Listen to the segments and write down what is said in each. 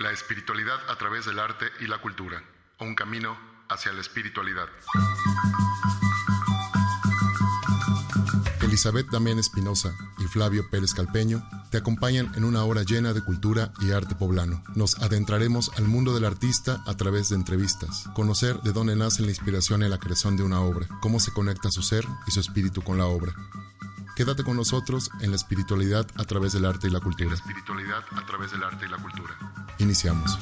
La espiritualidad a través del arte y la cultura. Un camino hacia la espiritualidad. Elizabeth Damián Espinosa y Flavio Pérez Calpeño te acompañan en una hora llena de cultura y arte poblano. Nos adentraremos al mundo del artista a través de entrevistas, conocer de dónde nace la inspiración y la creación de una obra, cómo se conecta su ser y su espíritu con la obra. Quédate con nosotros en la espiritualidad a través del arte y la cultura. espiritualidad a través del arte y la cultura. Iniciamos.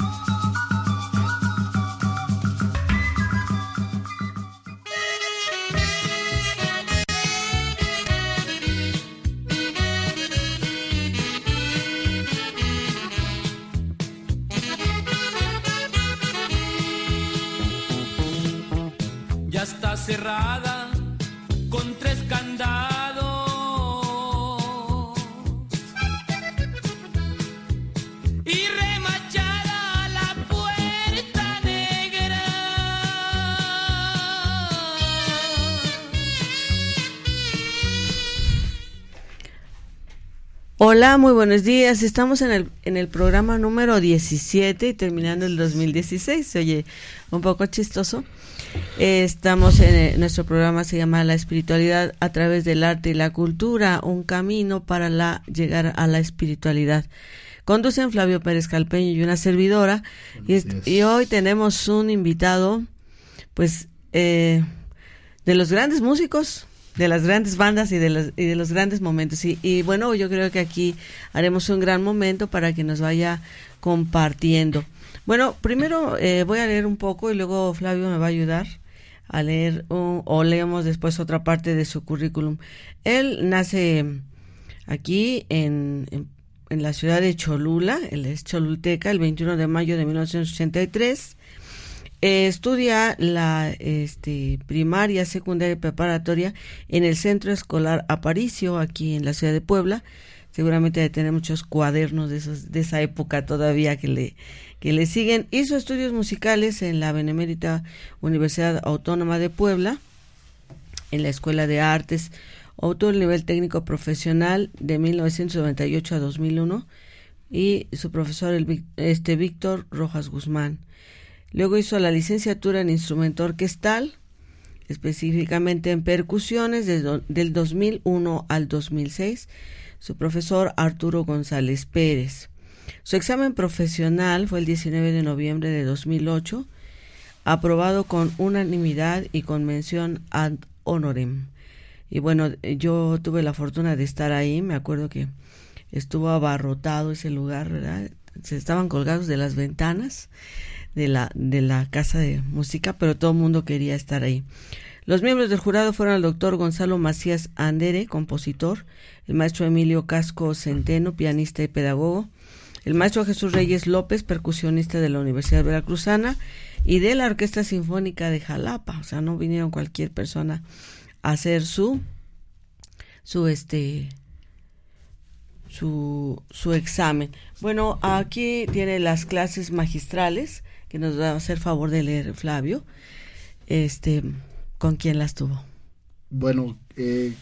Hola, muy buenos días. Estamos en el, en el programa número 17 y terminando el 2016. Se oye un poco chistoso. Eh, estamos en el- nuestro programa se llama La espiritualidad a través del arte y la cultura, un camino para la llegar a la espiritualidad. Conducen Flavio Pérez Calpeño y una servidora. Y, y hoy tenemos un invitado, pues, eh, de los grandes músicos, de las grandes bandas y de los, y de los grandes momentos. Y, y bueno, yo creo que aquí haremos un gran momento para que nos vaya compartiendo. Bueno, primero eh, voy a leer un poco y luego Flavio me va a ayudar a leer un- o leemos después otra parte de su currículum. Él nace aquí en, en, en la ciudad de Cholula, él es cholulteca, el 21 de mayo de 1983. Eh, estudia la este, primaria, secundaria y preparatoria en el Centro Escolar Aparicio, aquí en la ciudad de Puebla. Seguramente debe tener muchos cuadernos de, esos, de esa época todavía que le, que le siguen. Hizo estudios musicales en la Benemérita Universidad Autónoma de Puebla, en la Escuela de Artes. Obtuvo el nivel técnico profesional de 1998 a 2001 y su profesor, el, este, Víctor Rojas Guzmán. Luego hizo la licenciatura en instrumento orquestal, específicamente en percusiones desde del 2001 al 2006. Su profesor Arturo González Pérez. Su examen profesional fue el 19 de noviembre de 2008, aprobado con unanimidad y con mención ad honorem. Y bueno, yo tuve la fortuna de estar ahí, me acuerdo que estuvo abarrotado ese lugar, ¿verdad? Se estaban colgados de las ventanas de la, de la casa de música, pero todo el mundo quería estar ahí. Los miembros del jurado fueron el doctor Gonzalo Macías Andere, compositor, el maestro Emilio Casco Centeno, pianista y pedagogo, el maestro Jesús Reyes López, percusionista de la Universidad Veracruzana y de la Orquesta Sinfónica de Jalapa. O sea, no vinieron cualquier persona a hacer su, su este, su, su examen. Bueno, aquí tiene las clases magistrales que nos va a hacer favor de leer Flavio. Este, ¿con quién las tuvo? Bueno, eh,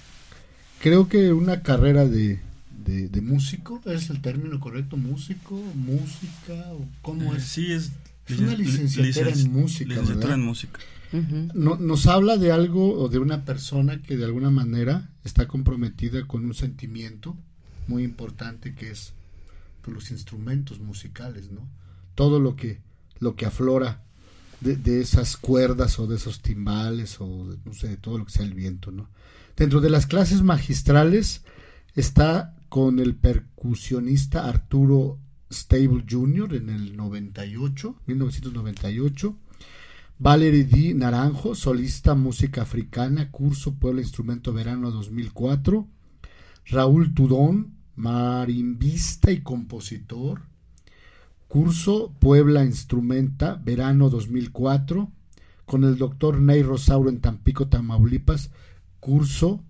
creo que una carrera de, de, de músico, ¿es el término correcto? ¿Músico? ¿Música? ¿O ¿Cómo Eh, es? Sí, es, Es una licen- licenciatura licen- en música, Licenciatura ¿verdad? en música. Ujú. No- nos habla de algo o de una persona que de alguna manera está comprometida con un sentimiento muy importante que es pues, los instrumentos musicales, ¿no? Todo lo que lo que aflora de, esas cuerdas o de esos timbales o de, no sé, de todo lo que sea el viento, ¿no? Dentro de las clases magistrales está con el percusionista Arturo Stable Jr. en el 98, 1998. Valerie D. Naranjo, solista música africana, curso Puebla Instrumento Verano 2004. Raúl Tudón, marimbista y compositor. Curso Puebla Instrumenta Verano 2004. Con el doctor Ney Rosauro en Tampico, Tamaulipas. Curso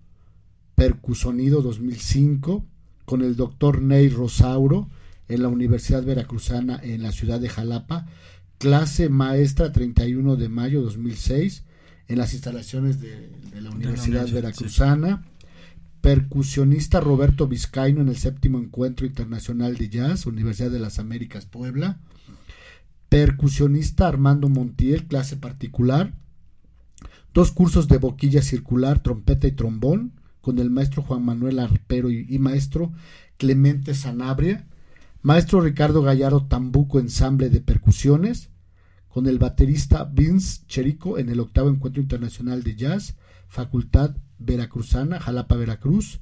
Percusonido 2005. Con el doctor Ney Rosauro en la Universidad Veracruzana en la ciudad de Jalapa clase maestra 31 de mayo 2006 en las instalaciones de, de la Universidad universidad, Veracruzana. Percusionista Roberto Vizcaíno en el séptimo encuentro internacional de jazz, Universidad de las Américas, Puebla. Percusionista Armando Montiel, clase particular. Dos cursos de boquilla circular, trompeta y trombón, con el maestro Juan Manuel Arpero y, y maestro Clemente Sanabria. Maestro Ricardo Gallardo Tambuco, ensamble de percusiones, con el baterista Vince Cherico en el octavo encuentro internacional de jazz, Facultad Veracruzana, Jalapa, Veracruz.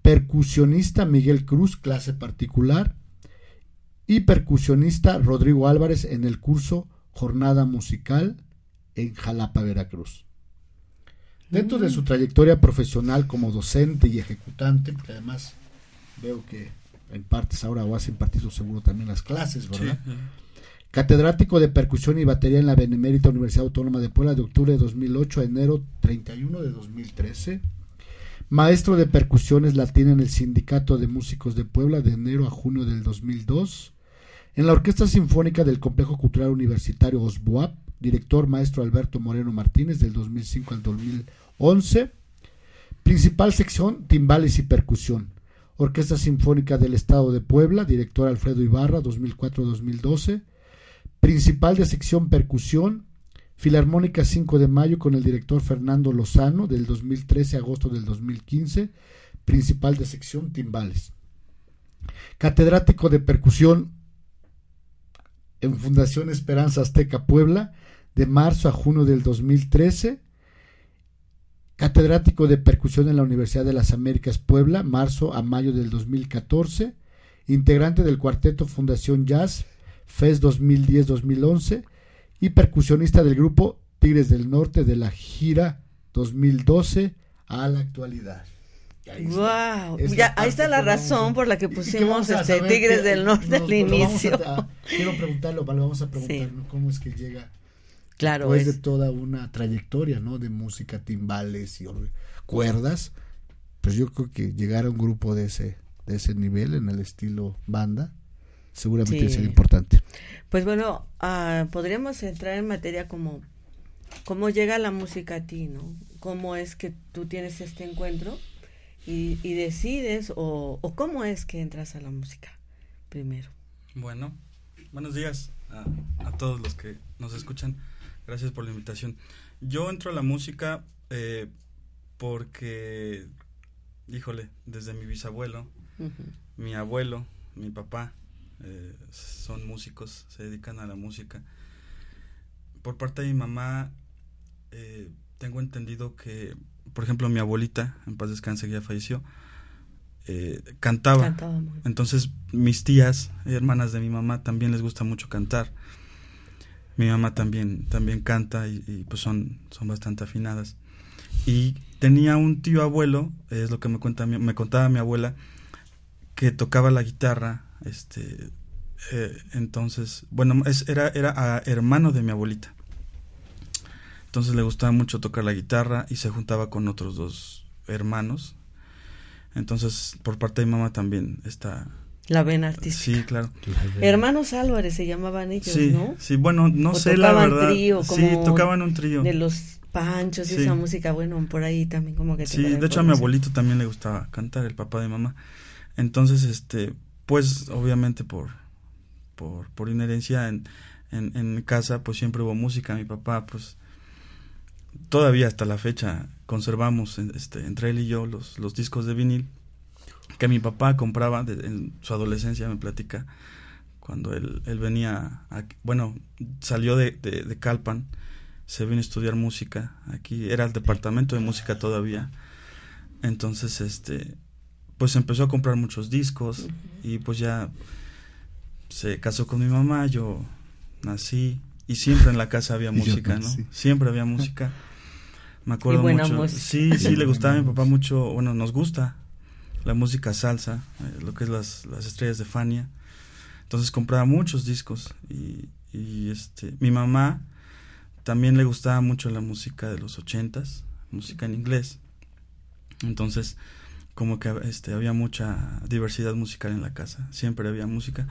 Percusionista Miguel Cruz, clase particular. Y percusionista Rodrigo Álvarez en el curso Jornada Musical en Jalapa, Veracruz. Dentro de su trayectoria profesional como docente y ejecutante, que además veo que en partes ahora o has impartido seguro también las clases, ¿verdad? Sí, Catedrático de percusión y batería en la Benemérita Universidad Autónoma de Puebla de octubre de 2008 a enero 31 de 2013. Maestro de percusiones latina en el Sindicato de Músicos de Puebla de enero a junio del 2002. En la Orquesta Sinfónica del Complejo Cultural Universitario OSBUAP, director maestro Alberto Moreno Martínez del 2005 al 2011. Principal sección, timbales y percusión. Orquesta Sinfónica del Estado de Puebla, director Alfredo Ibarra, 2004-2012. Principal de sección percusión, Filarmónica 5 de Mayo con el director Fernando Lozano, del 2013 a agosto del 2015. Principal de sección timbales. Catedrático de percusión en Fundación Esperanza Azteca Puebla, de marzo a junio del 2013. Catedrático de percusión en la Universidad de las Américas Puebla, marzo a mayo del 2014. Integrante del cuarteto Fundación Jazz, FES 2010-2011. Y percusionista del grupo Tigres del Norte de la gira 2012 a la actualidad. Ahí. Wow, ya, ahí está la razón a- por la que pusimos este saber Tigres que- del Norte nos- al inicio. a- quiero preguntarlo, vamos a preguntar Sí. ¿no? cómo es que llega Claro, después es, de toda una trayectoria, ¿no? De música, timbales y cuerdas, pues yo creo que llegar a un grupo de ese de ese nivel en el estilo banda seguramente Sí. sería importante. pues bueno, ah, podríamos entrar en materia como cómo llega la música a ti, ¿no? ¿Cómo es que tú tienes este encuentro y, y decides o, o cómo es que entras a la música primero? Bueno, buenos días a, a todos los que nos escuchan. Gracias por la invitación. Yo entro a la música eh, porque, híjole, desde mi bisabuelo, mi abuelo, mi papá, eh, son músicos, se dedican a la música. Por parte de mi mamá, eh, tengo entendido que, por ejemplo, mi abuelita, en paz descanse, que ya falleció, eh, cantaba. Entonces, mis tías, hermanas de mi mamá, también les gusta mucho cantar. Mi mamá también, también canta y, y, pues son, son bastante afinadas. Y tenía un tío abuelo, es lo que me cuenta me contaba mi abuela, que tocaba la guitarra, este eh, entonces, bueno, es, era, era hermano de mi abuelita. Entonces le gustaba mucho tocar la guitarra y se juntaba con otros dos hermanos. Entonces, por parte de mi mamá también está... La vena artística. Sí, claro. Hermanos Álvarez se llamaban ellos, Sí, ¿no? sí, bueno, no O sé la tocaban verdad. trío, sí, como tocaban un trío. De los panchos y Sí. esa música, bueno, por ahí también como que... Sí, de hecho a mi abuelito también le gustaba cantar, el papá de mamá. Entonces, este, pues obviamente por, por, por inherencia en, en, casa, pues siempre hubo música. Mi papá, pues todavía hasta la fecha conservamos este, entre él y yo los, los discos de vinil que mi papá compraba en su adolescencia, me platica, cuando él, él venía, bueno, salió de, de Calpan, se vino a estudiar música, aquí era el departamento de música todavía, entonces, este, pues empezó a comprar muchos discos y pues ya se casó con mi mamá, yo nací y siempre en la casa había música, ¿no? Siempre había música. Me acuerdo Y buena mucho. música. Sí, sí, le gustaba a mi papá mucho, bueno, nos gusta la música salsa, eh, lo que es las, las estrellas de Fania. Entonces compraba muchos discos y, y este, mi mamá también le gustaba mucho la música de los ochentas, música en inglés. Entonces, como que este, había mucha diversidad musical en la casa, siempre había música.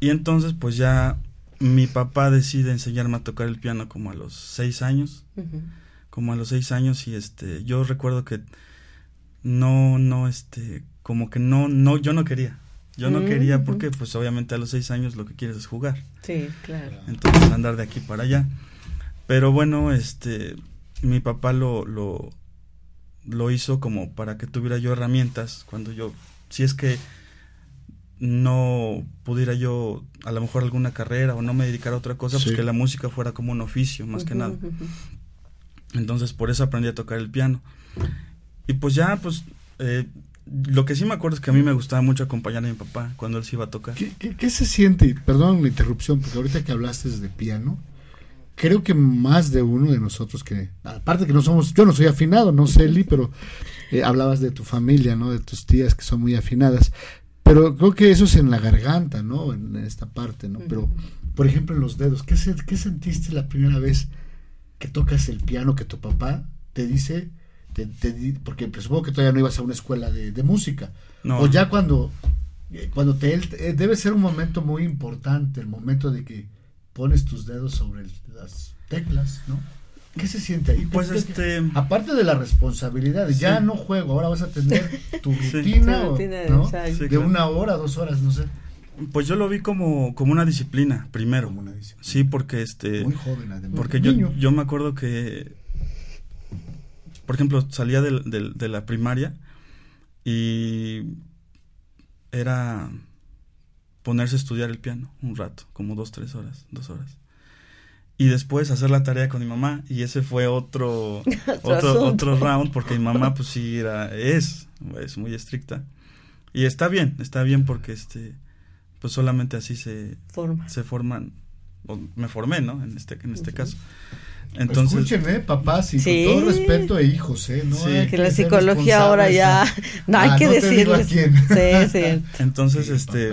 Y entonces, pues ya mi papá decide enseñarme a tocar el piano como a los seis años como a los seis años y este yo recuerdo que no, no, este, como que no, no, yo no quería. Yo no Mm, quería porque, pues, obviamente a los seis años lo que quieres es jugar. Sí, claro. Entonces, andar de aquí para allá. Pero bueno, este, mi papá lo, lo, lo hizo como para que tuviera yo herramientas cuando yo, si es que no pudiera yo, a lo mejor alguna carrera o no me dedicara a otra cosa, Sí. pues que la música fuera como un oficio, más que nada. Entonces por eso aprendí a tocar el piano. Y pues ya, pues eh, lo que sí me acuerdo es que a mí me gustaba mucho acompañar a mi papá cuando él se iba a tocar. ¿Qué, qué, qué se siente? Perdón la interrupción, porque ahorita que hablaste de piano, creo que más de uno de nosotros que, aparte que no somos, yo no soy afinado, no sé, Eli, pero eh, hablabas de tu familia, ¿no? De tus tías que son muy afinadas. Pero creo que eso es en la garganta, ¿no? En, en esta parte, ¿no? Pero, por ejemplo, en los dedos, ¿qué, se- ¿qué sentiste la primera vez que tocas el piano que tu papá te dice, te, te porque pues, supongo que todavía no ibas a una escuela de, de música, No. o ya cuando, eh, cuando te, eh, debe ser un momento muy importante, el momento de que pones tus dedos sobre el- las teclas, ¿no? ¿Qué se siente ahí? Pues ¿Qué- este, Aparte de la responsabilidad, ya Sí. no juego, ahora vas a tener tu Sí. rutina, Tu o- rutina, ¿no? Sí, de claro. una hora, dos horas, no sé. pues yo lo vi como, como una disciplina, primero. Como una disciplina. Sí, porque este, Muy joven, además. porque yo, Niño. yo me acuerdo que, por ejemplo, salía de la primaria y era ponerse a estudiar el piano un rato, como dos, tres horas, dos horas. Y después hacer la tarea con mi mamá y ese fue otro, otro, otro round porque mi mamá pues sí era, es, es muy estricta. Y está bien, está bien porque este, pues solamente así se, Forma. se forman, o me formé, ¿no? En este, en este caso. Entonces, Escuchen, ¿eh? Papás, y Sí. con todo respeto e hijos, ¿eh? No Sí. hay Que la psicología ahora ya responsables. no hay Ah, que no te digo a decirles. quién. Sí, sí. entonces, Sí, este,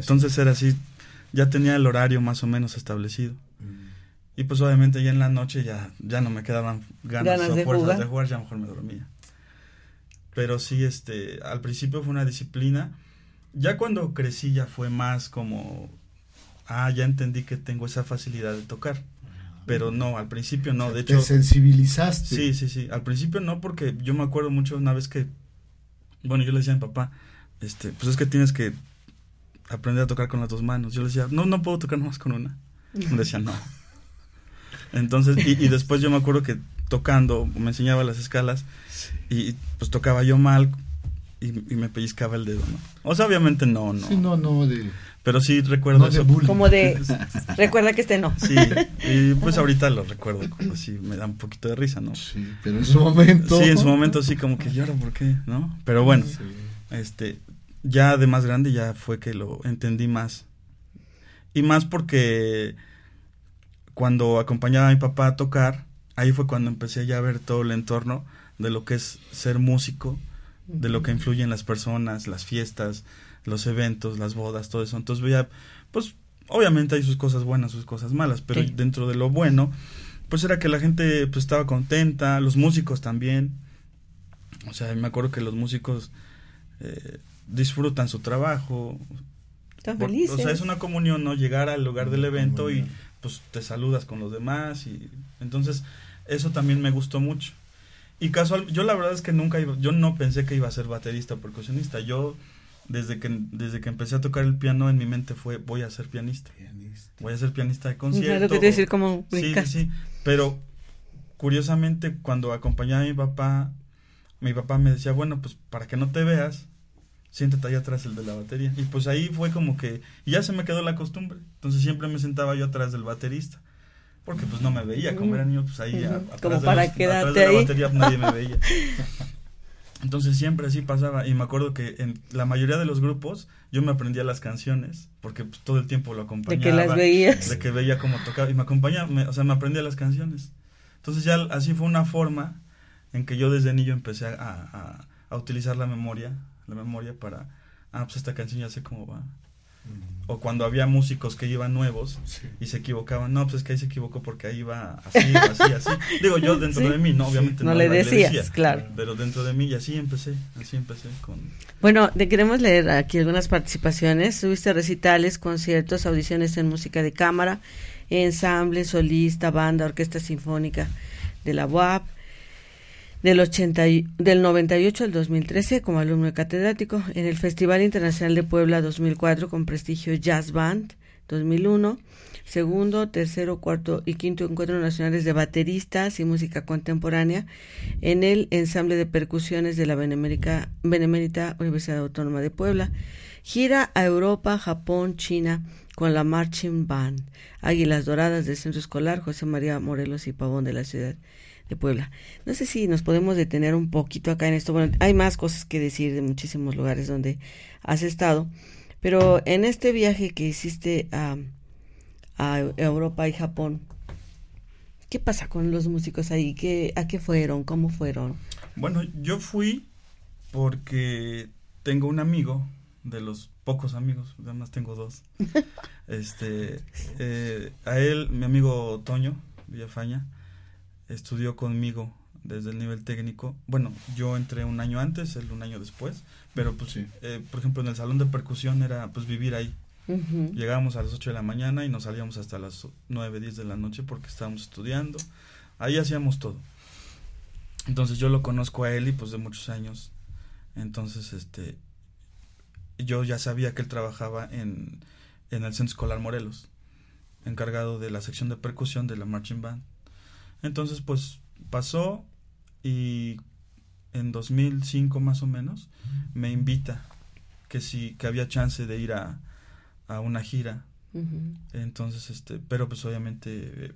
entonces era así, ya tenía el horario más o menos establecido. Mm. Y pues obviamente ya en la noche ya, ya no me quedaban ganas, Ganas o de fuerzas jugar. de jugar, ya mejor me dormía. Pero sí, este, al principio fue una disciplina. Ya cuando crecí ya fue más como, ah, ya entendí que tengo esa facilidad de tocar. Pero no, al principio no, de Te hecho... sensibilizaste. Sí, sí, sí. Al principio no, porque yo me acuerdo mucho una vez que, bueno, yo le decía a mi papá, este, pues es que tienes que aprender a tocar con las dos manos. Yo le decía, no, no puedo tocar nomás con una. Me decía, no. Entonces, y, y después yo me acuerdo que tocando, me enseñaba las escalas y pues tocaba yo mal y, y me pellizcaba el dedo, ¿no? O sea, obviamente no, no. Sí, no, no, de, Pero sí recuerdo no eso. bullying. Como de, recuerda que este no. Sí, y pues ahorita lo recuerdo, como así me da un poquito de risa, ¿no? Sí, pero en su momento. Sí, en su momento sí, como que lloro, ¿por qué? ¿No? Pero bueno, Sí. este, ya de más grande ya fue que lo entendí más. Y más porque cuando acompañaba a mi papá a tocar, ahí fue cuando empecé ya a ver todo el entorno de lo que es ser músico, de lo que influye en las personas, las fiestas, los eventos, las bodas, todo eso. Entonces veía, pues obviamente hay sus cosas buenas, sus cosas malas, pero Sí. dentro de lo bueno, pues era que la gente pues estaba contenta, los músicos también. O sea, me acuerdo que los músicos eh, disfrutan su trabajo. Están felices. O sea, es una comunión, ¿no? Llegar al lugar del evento y pues te saludas con los demás y entonces eso también me gustó mucho. Y casual, yo la verdad es que nunca iba, yo no pensé que iba a ser baterista o percusionista. Yo desde que desde que empecé a tocar el piano en mi mente fue voy a ser pianista. Pianista. Voy a ser pianista de concierto. que te decir como Sí, sí, sí. Pero curiosamente cuando acompañaba a mi papá, mi papá me decía, bueno, pues para que no te veas, siéntate ahí atrás el de la batería. Y pues ahí fue como que y ya se me quedó la costumbre. Entonces siempre me sentaba yo atrás del baterista. Porque pues no me veía, como era niño, pues ahí a- atrás, Como de, para los- atrás de la ahí. batería pues, nadie me veía. Entonces siempre así pasaba y me acuerdo que en la mayoría de los grupos yo me aprendía las canciones porque pues, todo el tiempo lo De acompañaba que las veías. de que veía cómo tocaba y me acompañaba, me- o sea, me aprendía las canciones. Entonces ya así fue una forma en que yo desde niño empecé a, a- a utilizar la memoria, la memoria para, ah, pues esta canción ya sé cómo va. O cuando había músicos que iban nuevos Sí. y se equivocaban, no, pues es que ahí se equivocó porque ahí va así, así, así. Digo, yo dentro Sí. de mí, no, obviamente No no, le iba decías, decía, claro. Pero dentro de mí y así empecé, así empecé con... Bueno, te queremos leer aquí algunas participaciones. Tuviste recitales, conciertos, audiciones en música de cámara, ensamble, solista, banda, orquesta sinfónica de la UAP. Del, 80 y- del 98 al 2013 como alumno catedrático en el Festival Internacional de Puebla 2004 con prestigio Jazz Band 2001, segundo, tercero, cuarto y quinto encuentros nacionales de bateristas y música contemporánea en el ensamble de percusiones de la Benemérita Universidad Autónoma de Puebla, gira a Europa, Japón, China con la Marching Band, Águilas Doradas del Centro Escolar José María Morelos y Pavón de la ciudad de Puebla. No sé si nos podemos detener un poquito acá en esto. Bueno, hay más cosas que decir de muchísimos lugares donde has estado, pero en este viaje que hiciste a, a Europa y Japón, ¿qué pasa con los músicos ahí? ¿Qué, ¿A qué fueron? ¿Cómo fueron? Bueno, yo fui porque tengo un amigo, de los pocos amigos, además tengo dos. este, eh, a él, mi amigo Toño Villafaña, estudió conmigo desde el nivel técnico. Bueno, yo entré un año antes, él un año después, pero pues, Sí. eh, por ejemplo, en el salón de percusión era pues vivir ahí. Llegábamos a las 8 de la mañana y nos salíamos hasta las 9, 10 de la noche porque estábamos estudiando. Ahí hacíamos todo. Entonces yo lo conozco a él y pues de muchos años. Entonces, este, yo ya sabía que él trabajaba en, en el Centro Escolar Morelos, encargado de la sección de percusión de la Marching Band. Entonces, pues pasó y en 2005 más o menos me invita que si que había chance de ir a, a una gira. Entonces este pero pues obviamente eh,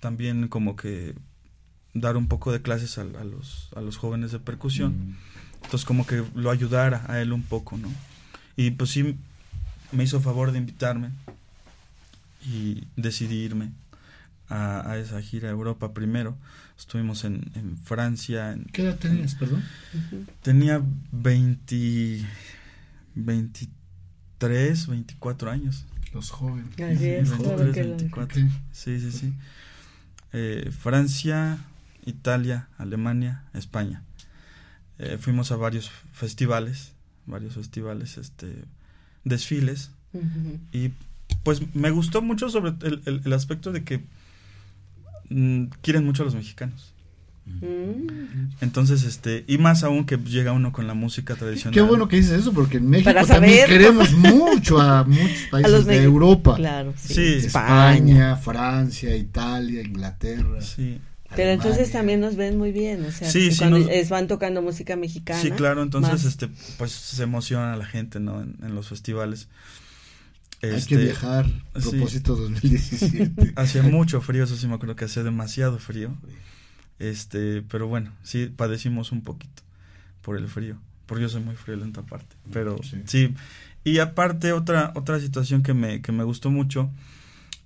también como que dar un poco de clases a, a los a los jóvenes de percusión. Entonces como que lo ayudara a él un poco no y pues sí me hizo favor de invitarme y decidí irme a, a esa gira a Europa primero estuvimos en, en Francia en, ¿Qué edad tenías, perdón? Tenía 20, 23, 24 años. Los jóvenes. Así es, Sí, todo 23, que lo- 24. Ok. Sí, sí, sí. Eh, Francia, Italia, Alemania, España. Eh, fuimos a varios festivales, varios festivales, este, desfiles. Y pues me gustó mucho sobre el, el- el aspecto de que mm, quieren mucho a los mexicanos. Mm. Entonces, este, y más aún que llega uno con la música tradicional. Qué bueno que dices eso, porque en México también queremos mucho a muchos países los de mex- Europa. Claro, sí. Sí. España, Francia, Italia, Inglaterra. Sí, Pero entonces también nos ven muy bien, o sea, Sí, sí, cuando nos- es- van tocando música mexicana. sí, claro, entonces, más. este, pues se emociona la gente, ¿no? En, en los festivales. Hay Este, que viajar. sí. Propósito 2017. Hacía mucho frío, eso sí me acuerdo que hacía demasiado frío. Este, pero bueno, sí padecimos un poquito por el frío, porque yo soy muy friolento aparte, pero Sí. sí. Y aparte otra otra situación que me que me gustó mucho,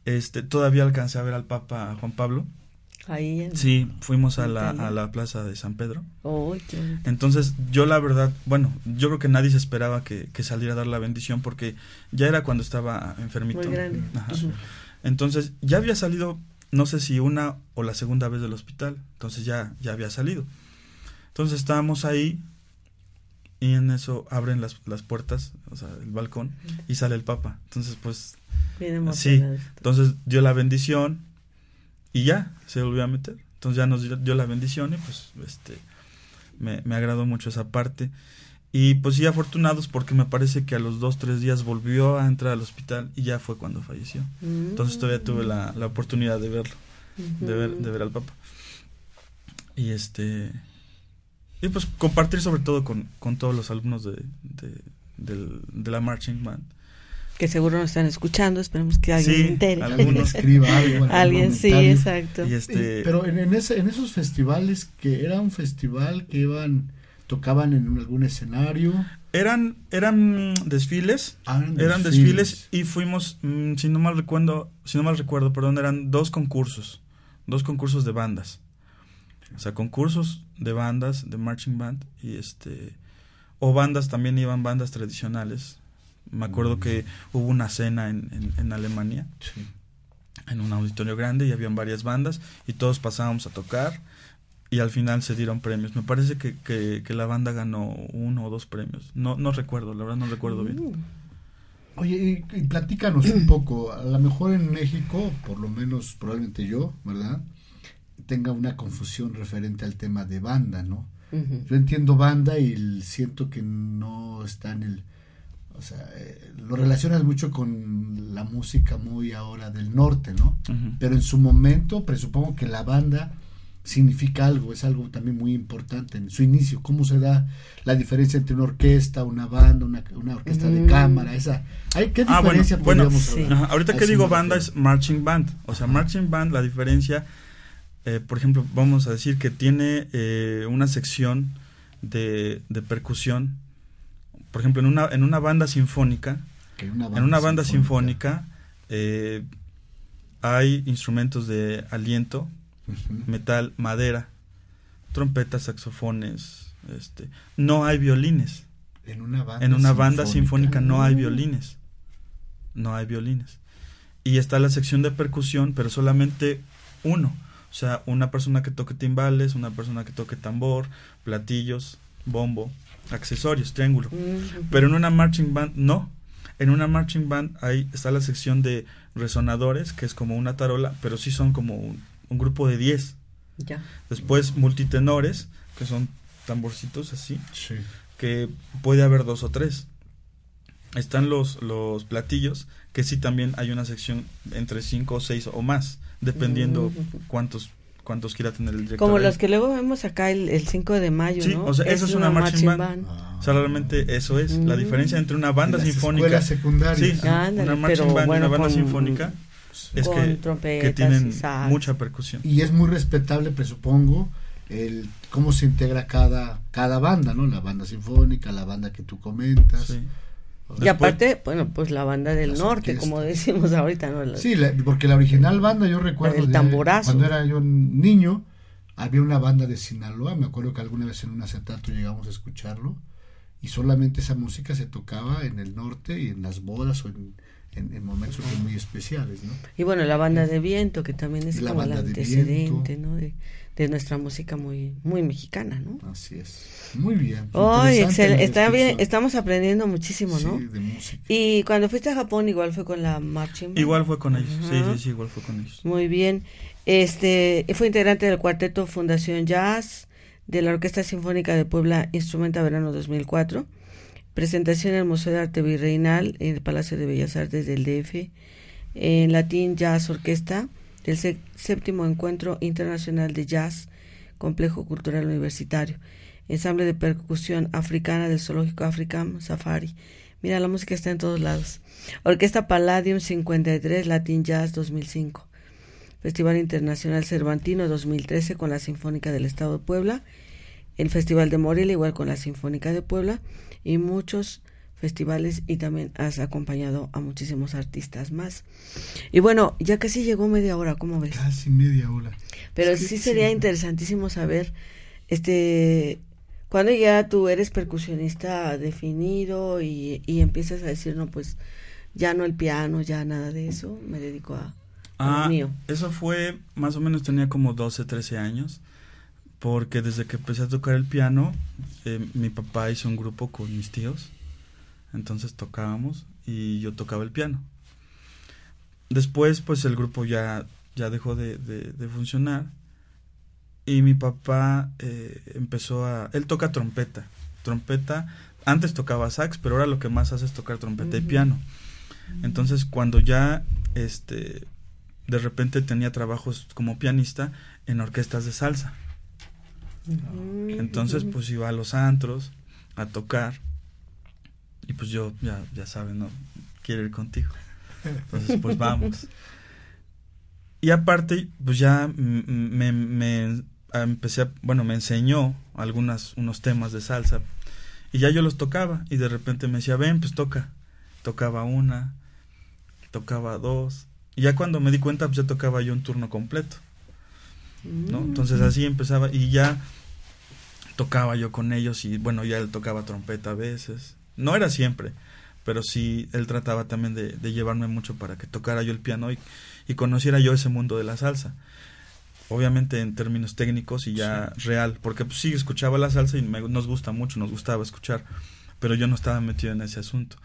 este, todavía alcancé a ver al Papa Juan Pablo. Ahí en- Sí, fuimos a la a la plaza de San Pedro. Qué bonito. Entonces, yo la verdad, bueno, yo creo que nadie se esperaba que, que saliera a dar la bendición porque ya era cuando estaba enfermito. Muy grande. Ajá. Entonces, ya había salido, no sé si una o la segunda vez del hospital, entonces ya, ya había salido. Entonces estábamos ahí y en eso abren las, las puertas, o sea, el balcón, y sale el Papa. Entonces, pues, Bien sí, entonces dio la bendición y ya, se volvió a meter. Entonces ya nos dio, dio la bendición y pues, este, me, me agradó mucho esa parte. Y pues sí, afortunados porque me parece que a los dos, tres días volvió a entrar al hospital y ya fue cuando falleció. Mm. Entonces todavía tuve la, la oportunidad de verlo, de ver, de ver al Papa. Y este y pues compartir sobre todo con, con todos los alumnos de, de, del- de la marching band. Que seguro nos están escuchando, esperemos que alguien Sí, se entere. Alguien escriba algo. Alguien, sí, exacto. Y este Pero en, en, ese, en esos festivales, que era un festival que iban, tocaban en un- algún escenario. eran eran desfiles, Ah, eran desfiles y fuimos mm, si no mal recuerdo, si no mal recuerdo, perdón, eran dos concursos, dos concursos de bandas. O sea, concursos de bandas, de marching band y este o bandas también iban bandas tradicionales. Me acuerdo Mm. que hubo una cena en, en, en Alemania, Sí. en un auditorio grande y habían varias bandas y todos pasábamos a tocar y al final se dieron premios. Me parece que, que, que la banda ganó uno o dos premios. No, no recuerdo, la verdad no recuerdo bien. Mm. Oye, y, y platícanos un poco. A lo mejor en México, por lo menos probablemente yo, ¿verdad? tenga una confusión referente al tema de banda, ¿no? Yo entiendo banda y siento que no está en el... O sea, eh, lo relacionas mucho con la música muy ahora del norte, ¿no? Pero en su momento presupongo que la banda significa algo, es algo también muy importante en su inicio, cómo se da la diferencia entre una orquesta, una banda, una, una orquesta de Mm. cámara, esa... ¿hay, ¿Qué Ah, bueno, diferencia bueno, sí. Ajá, Ahorita A que digo banda es marching band. O sea, marching band, la diferencia, eh, por ejemplo, vamos a decir que tiene eh, una sección de, de percusión. Por ejemplo, en una, en una banda sinfónica, en una banda sinfónica eh, hay instrumentos de aliento, metal, madera, trompetas, saxofones. Este, no hay violines. En una banda En una banda sinfónica no hay Mm. violines. No hay violines. Y está la sección de percusión, pero solamente uno. O sea, una persona que toque timbales, una persona que toque tambor, platillos, bombo, accesorios, triángulo. Pero en una marching band no. En una marching band ahí está la sección de resonadores, que es como una tarola, pero sí son como un, un grupo de 10. Ya. Después multitenores, que son tamborcitos así Sí. que puede haber dos o tres. Están los, los platillos, que sí también hay una sección entre cinco o seis o más, dependiendo cuántos cuántos quiera tener el director. Como ahí. los que luego vemos acá el, el 5 de mayo, Sí, ¿no? o sea, eso es una marching band. Ah. O sea, realmente eso es. La Mm. diferencia entre una banda las sinfónica escuelas secundarias. Sí, Ándale, una marching band bueno, y una banda con- sinfónica es que, que tienen mucha percusión. Y es muy respetable, presupongo, el cómo se integra cada, cada banda, ¿no? La banda sinfónica, la banda que tú comentas. Sí. Y aparte, bueno, pues la banda del norte, orquestas. como decimos ahorita, ¿no? Sí, la- porque la original banda, yo recuerdo. El de- tamborazo. Cuando era yo niño, había una banda de Sinaloa. Me acuerdo que alguna vez en un acetato llegamos a escucharlo. Y solamente esa música se tocaba en el norte y en las bodas o en, en- en momentos muy especiales, ¿no? Y bueno, la banda de viento, que también es la como el banda de antecedente, viento. ¿no? De, de nuestra música muy muy mexicana, ¿no? Así es. Muy bien. Ay, Interesante excel- la está bien, estamos aprendiendo muchísimo, ¿no? Sí, de música. Y cuando fuiste a Japón, igual fue con la marching. Igual fue con ellos. Sí, sí, igual fue con ellos. Muy bien. Este, fue integrante del cuarteto Fundación Jazz de la Orquesta Sinfónica de Puebla Instrumenta Verano 2004. Presentación en el Museo de Arte Virreinal en el Palacio de Bellas Artes del DF. En Latin Jazz Orquesta del sé- séptimo Encuentro Internacional de Jazz Complejo Cultural Universitario. Ensamble de percusión africana del Zoológico African Safari. Mira, la música está en todos lados. Orquesta Palladium 53 Latin Jazz 2005. Festival Internacional Cervantino 2013 con la Sinfónica del Estado de Puebla, el Festival de Morelia igual con la Sinfónica de Puebla y muchos festivales y también has acompañado a muchísimos artistas más. Y bueno, ya casi llegó media hora, ¿cómo ves? Casi media hora. Pero Es que sí sería sí. interesantísimo saber, este, cuando ya tú eres percusionista definido y, y empiezas a decir, no, pues ya no el piano, ya nada de eso, me dedico a, a lo Ah, mío. eso fue, más o menos tenía como 12, 13 años, porque desde que empecé a tocar el piano, eh, mi papá hizo un grupo con mis tíos, entonces tocábamos y yo tocaba el piano. Después, pues el grupo ya, ya dejó de, de- de funcionar y mi papá eh, empezó a... Él toca trompeta, trompeta, antes tocaba sax, pero ahora lo que más hace es tocar trompeta y piano. Entonces, cuando ya este de repente tenía trabajos como pianista en orquestas de salsa. Entonces, pues iba a los antros a tocar. Y pues yo, ya, ya saben, ¿no? Quiero ir contigo. Entonces, pues vamos. Y aparte, pues ya me, me empecé a, bueno, me enseñó algunas, unos temas de salsa. Y ya yo los tocaba. Y de repente me decía, ven, pues toca. Tocaba una, tocaba dos. Y ya cuando me di cuenta, pues ya tocaba yo un turno completo. ¿No? Entonces así empezaba y ya tocaba yo con ellos y bueno, ya él tocaba trompeta a veces. No era siempre, pero sí él trataba también de, de llevarme mucho para que tocara yo el piano y, y conociera yo ese mundo de la salsa. Obviamente en términos técnicos y ya real, porque pues, sí escuchaba la salsa y me- nos gusta mucho, nos gustaba escuchar, pero yo no estaba metido en ese asunto.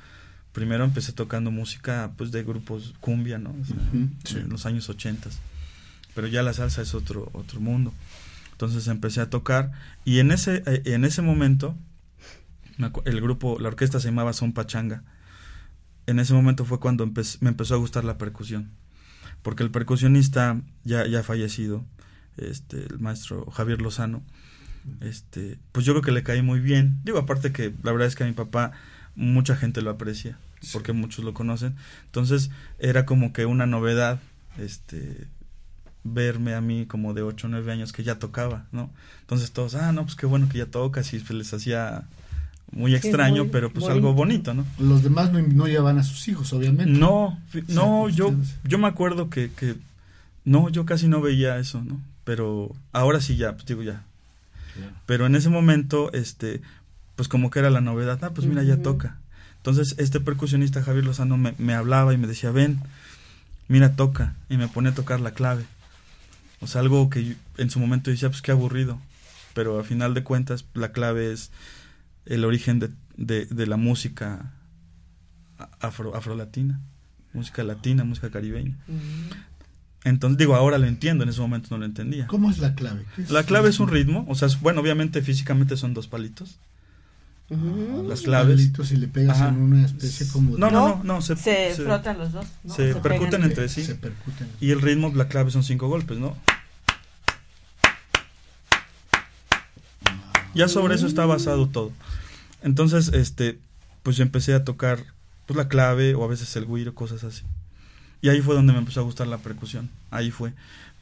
Primero empecé tocando música pues de grupos cumbia, ¿no? O sea, Ujú, sí. en los años ochentas. Pero ya la salsa es otro, otro mundo. Entonces empecé a tocar y en ese, eh, en ese momento el grupo, la orquesta se llamaba Son Pachanga. En ese momento fue cuando me empezó a gustar la percusión, porque el percusionista ya, ya fallecido, este, el maestro Javier Lozano, este, pues yo creo que le caí muy bien. Digo, aparte que la verdad es que a mi papá mucha gente lo aprecia, porque muchos lo conocen. Entonces era como que una novedad, este, verme a mí como de 8 o 9 años que ya tocaba, ¿no? Entonces todos, ah, no, pues qué bueno que ya tocas y se les hacía muy extraño, pero pues algo bonito, ¿no? Los demás no, no, llevan a sus hijos, obviamente. No, no, yo, yo me acuerdo que, que, no, yo casi no veía eso, ¿no? Pero ahora sí ya, pues digo ya. Pero en ese momento, este, pues como que era la novedad, ah, pues mira, ya toca. Entonces este percusionista Javier Lozano me, me hablaba y me decía, ven, mira, toca, y me pone a tocar la clave. O sea, algo que en su momento decía, pues qué aburrido. Pero a final de cuentas, la clave es el origen de, de, la música afro, afrolatina, música latina, música caribeña. Entonces, digo, ahora lo entiendo, en ese momento no lo entendía. ¿Cómo es la clave? la clave es un ritmo, o sea, bueno, obviamente físicamente son dos palitos. Las claves. Y le pegas en una especie como. No, no, no, no, se, se, frotan los dos. Se, percuten entre sí. Se percuten. Y el ritmo, la clave son cinco golpes, ¿no? Ya sobre eso está basado todo. Entonces, este, pues yo empecé a tocar pues la clave o a veces el güiro, cosas así. Y ahí fue donde me empezó a gustar la percusión. Ahí fue.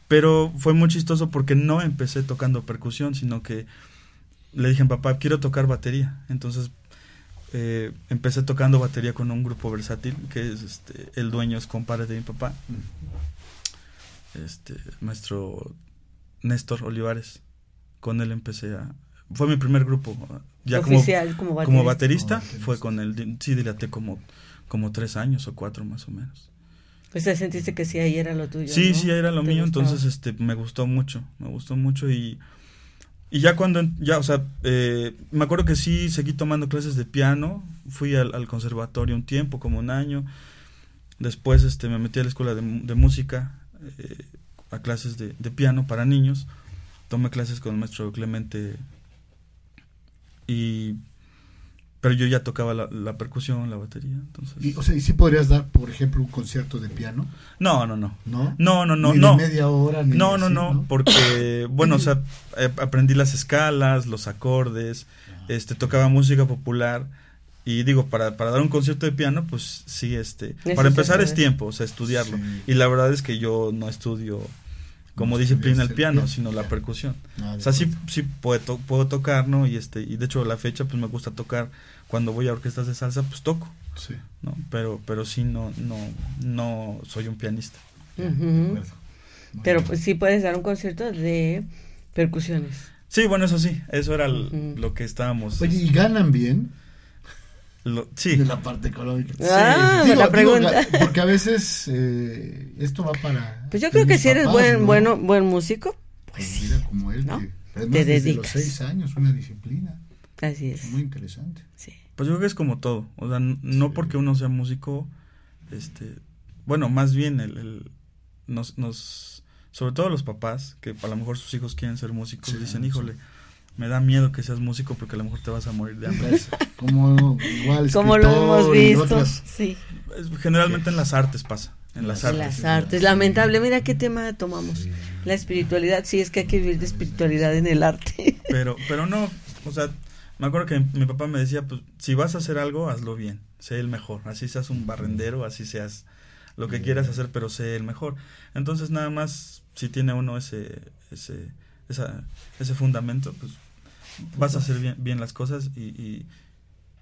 Pero fue muy chistoso porque no empecé tocando percusión, sino que le dije a papá, quiero tocar batería. Entonces eh, empecé tocando batería con un grupo versátil, que es este, el dueño es compadre de mi papá. Este, maestro Néstor Olivares. Con él empecé a, fue mi primer grupo. Ya Oficial, como, como, baterista, fue con el, sí, dilaté como, como tres años o cuatro más o menos. Pues te sentiste que sí, ahí era lo tuyo. Sí, sí, ahí era lo mío, entonces este, me gustó mucho, me gustó mucho y, y ya cuando, ya, o sea, eh, me acuerdo que sí seguí tomando clases de piano, fui al, conservatorio un tiempo, como un año, después este, me metí a la escuela de, de música, eh, a clases de, de piano para niños, tomé clases con el maestro Clemente y pero yo ya tocaba la, percusión, la batería, entonces. Y, o sea, ¿y si podrías dar, por ejemplo, un concierto de piano? No, no, no. ¿No? No, no, no, ni no. De media hora, ni No, no, no, porque, bueno, o sea, aprendí las escalas, los acordes, ah. este, tocaba música popular, y digo, para, para dar un concierto de piano, pues sí, este, para empezar es tiempo, o sea, estudiarlo. Y la verdad es que yo no estudio como disciplina el piano, sino la percusión. Ah, o sea, sí, sí puedo, puedo tocar, ¿no? Y este y de hecho la fecha pues me gusta tocar cuando voy a orquestas de salsa, pues toco. Sí. ¿no? Pero pero sí no no no soy un pianista. Pero pues sí puedes dar un concierto de percusiones. Sí, bueno, eso sí, eso era lo que estábamos. Oye, ¿y ganan bien? Sí. De la parte económica. Ah, la pregunta. porque a veces eh, esto va para. Pues yo creo que si eres buen, bueno, buen músico, pues, pues mira como él, ¿no? que te desde los seis años, una disciplina. Así es. Muy interesante. Sí. Pues yo creo que es como todo. O sea, no porque uno sea músico, este. Bueno, más bien el, el nos, nos. Sobre todo los papás, que a lo mejor sus hijos quieren ser músicos, dicen, híjole me da miedo que seas músico porque a lo mejor te vas a morir de hambre. Como igual Como lo hemos visto, sí. Generalmente en las artes pasa. En las artes. las artes. Lamentable. Mira qué tema tomamos. La espiritualidad. Sí, es que hay que vivir de espiritualidad en el arte. Pero, pero no, o sea, me acuerdo que mi papá me decía, pues, si vas a hacer algo, hazlo bien. Sé el mejor. Así seas un barrendero, así seas lo que quieras hacer, pero sé el mejor. Entonces, nada más, si tiene uno ese, ese, esa, ese fundamento, pues vas a hacer bien, bien las cosas y,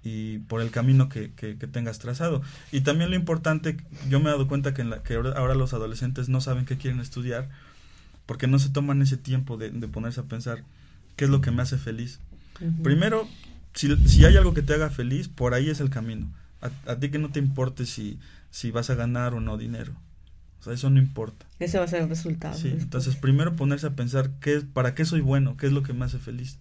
y, por el camino que, que, tengas trazado. Y también lo importante, yo me he dado cuenta que, en la, que ahora, los adolescentes no saben qué quieren estudiar porque no se toman ese tiempo de, ponerse a pensar qué es lo que me hace feliz. Primero, si, si, hay algo que te haga feliz, por ahí es el camino. A, ti que no te importe si, si vas a ganar o no dinero. O sea, eso no importa. Ese va a ser el resultado. Sí, entonces primero ponerse a pensar qué, para qué soy bueno, qué es lo que me hace feliz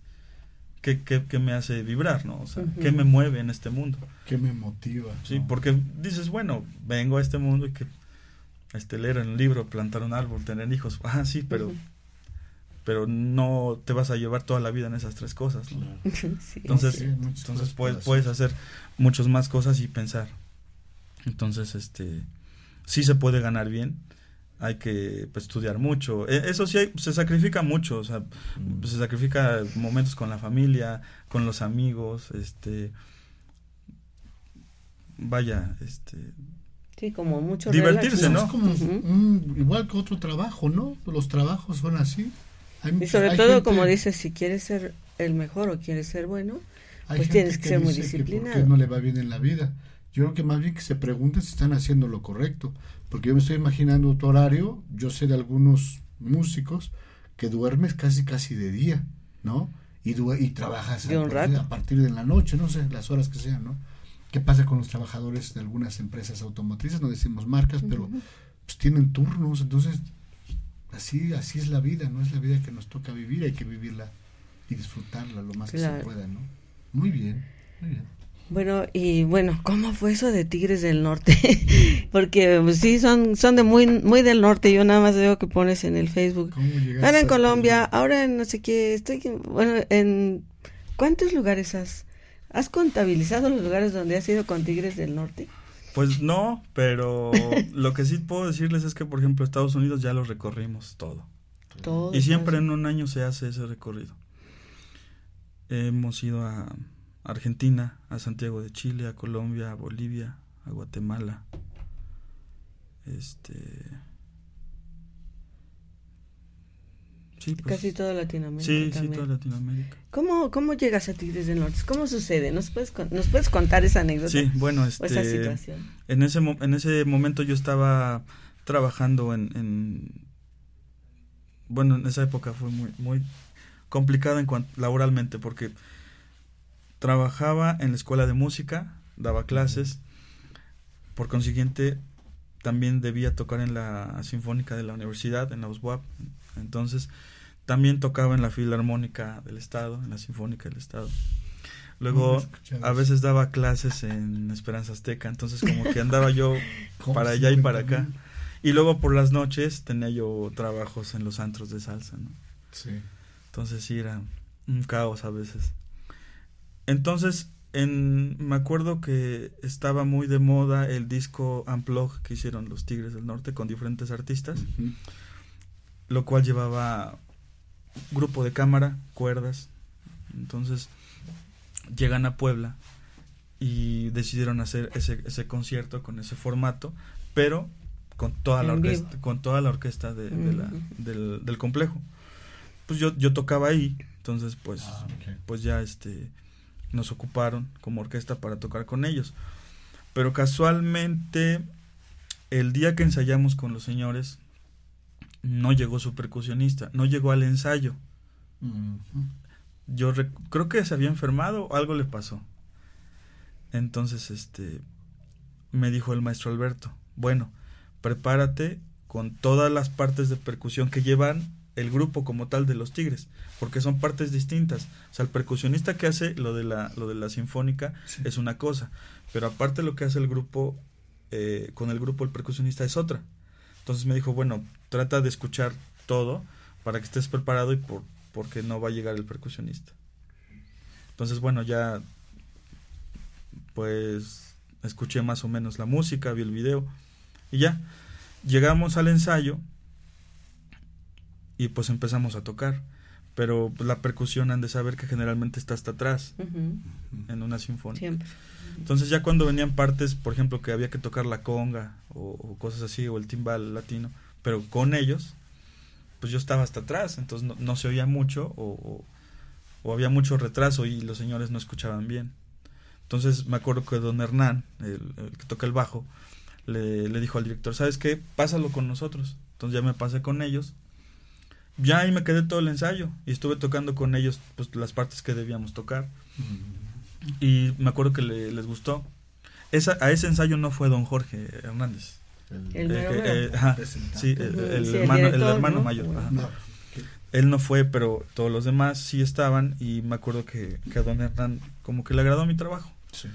qué, me hace vibrar, ¿no? O sea, qué me mueve en este mundo. ¿Qué me motiva? Sí, porque dices, bueno, vengo a este mundo y que este, leer un libro, plantar un árbol, tener hijos. Ah, sí, pero, pero no te vas a llevar toda la vida en esas tres cosas. ¿no? Sí. Entonces, Sí, entonces puedes, puedes hacer muchas más cosas y pensar. Entonces, este, sí se puede ganar bien. Hay que pues, estudiar mucho. E- Eso sí, hay- se sacrifica mucho. O sea, se sacrifica momentos con la familia, con los amigos, este, vaya, este, Sí, como mucho Divertirse, relax, ¿no? Es como Ujú. un- igual que otro trabajo, ¿no? Los trabajos son así. Hay- Y sobre hay todo, gente- como dices, si quieres ser el mejor o quieres ser bueno, hay pues tienes que ser muy dice que disciplinado. ¿Por qué no le va bien en la vida? Yo creo que más bien que se pregunten si están haciendo lo correcto. Porque yo me estoy imaginando tu horario. Yo sé de algunos músicos que duermes casi casi de día, ¿no? Y, y trabajas De a, un partir- rato. a partir de la noche, no sé, las horas que sean, ¿no? ¿Qué pasa con los trabajadores de algunas empresas automotrices? No decimos marcas, pero pues tienen turnos, entonces así así es la vida, no es la vida que nos toca vivir, hay que vivirla y disfrutarla lo más que se pueda, ¿no? Muy bien, muy bien. Bueno, y bueno, ¿cómo fue eso de Tigres del Norte? Porque pues, sí, son, son de muy, muy del norte. Yo nada más veo que pones en el Facebook. ¿Cómo llegaste Ahora en Colombia, ahora en no sé qué, estoy, en- bueno, en ¿cuántos lugares has, has contabilizado los lugares donde has ido con Tigres del Norte? Pues no, pero lo que sí puedo decirles es que, por ejemplo, Estados Unidos ya lo recorrimos todo. Todo. Y siempre en un año se hace ese recorrido. Hemos ido a Argentina, a Santiago de Chile, a Colombia, a Bolivia, a Guatemala. Este. Sí, pues, Casi toda Latinoamérica Sí, sí, también. toda Latinoamérica. ¿Cómo, ¿Cómo llegas a Tigres del Norte? ¿Cómo sucede? ¿Nos puedes, ¿nos puedes contar esa anécdota? Sí, bueno, O esa este. situación. En ese, en ese momento yo estaba trabajando en, en- bueno, en esa época fue muy, muy complicada en cuanto laboralmente porque trabajaba en la escuela de música, daba clases, por consiguiente también debía tocar en la sinfónica de la universidad, en la USWAP, entonces también tocaba en la filarmónica del estado, en la sinfónica del estado. Luego a veces daba clases en Esperanza Azteca, entonces como que andaba yo ¿Cómo para allá y para acá. Y luego por las noches tenía yo trabajos en los antros de salsa, ¿no? Sí. Entonces sí era un caos a veces. Entonces, en, me acuerdo que estaba muy de moda el disco Unplug que hicieron los Tigres del Norte con diferentes artistas, lo cual llevaba grupo de cámara, cuerdas. Entonces, llegan a Puebla y decidieron hacer ese, ese concierto con ese formato, pero con toda la vivo. orquesta, con toda la orquesta de, de la- del, del complejo. Pues yo, yo tocaba ahí, entonces pues, Ah, pues ya este nos ocuparon como orquesta para tocar con ellos. Pero casualmente el día que ensayamos con los señores no llegó su percusionista, no llegó al ensayo. Yo creo que se había enfermado o algo le pasó. Entonces, este, me dijo el maestro Alberto, bueno, prepárate con todas las partes de percusión que llevan el grupo como tal de los Tigres, porque son partes distintas. O sea, el percusionista que hace lo de la, lo de la sinfónica Sí. es una cosa, pero aparte lo que hace el grupo, eh, con el grupo el percusionista es otra. Entonces me dijo, bueno, trata de escuchar todo para que estés preparado y por, porque no va a llegar el percusionista. Entonces, bueno, ya pues escuché más o menos la música, vi el video y ya llegamos al ensayo y pues empezamos a tocar. Pero la percusión han de saber que generalmente está hasta atrás en una sinfónica. Siempre. Entonces ya cuando venían partes, por ejemplo, que había que tocar la conga o, o cosas así, o el timbal latino, pero con ellos, pues yo estaba hasta atrás, entonces no, no se oía mucho o, o- o había mucho retraso y los señores no escuchaban bien. Entonces me acuerdo que don Hernán, el, el que toca el bajo, le, le dijo al director, ¿sabes qué? Pásalo con nosotros. Entonces ya me pasé con ellos. Ya ahí me quedé todo el ensayo y estuve tocando con ellos pues las partes que debíamos tocar y me acuerdo que le- les gustó. Esa, a ese ensayo no fue don Jorge Hernández. El Eh, eh, hermano, el director, hermano ¿no? mayor. ajá. No. Él no fue, pero todos los demás sí estaban y me acuerdo que, que a don Hernán como que le agradó mi trabajo. Sí.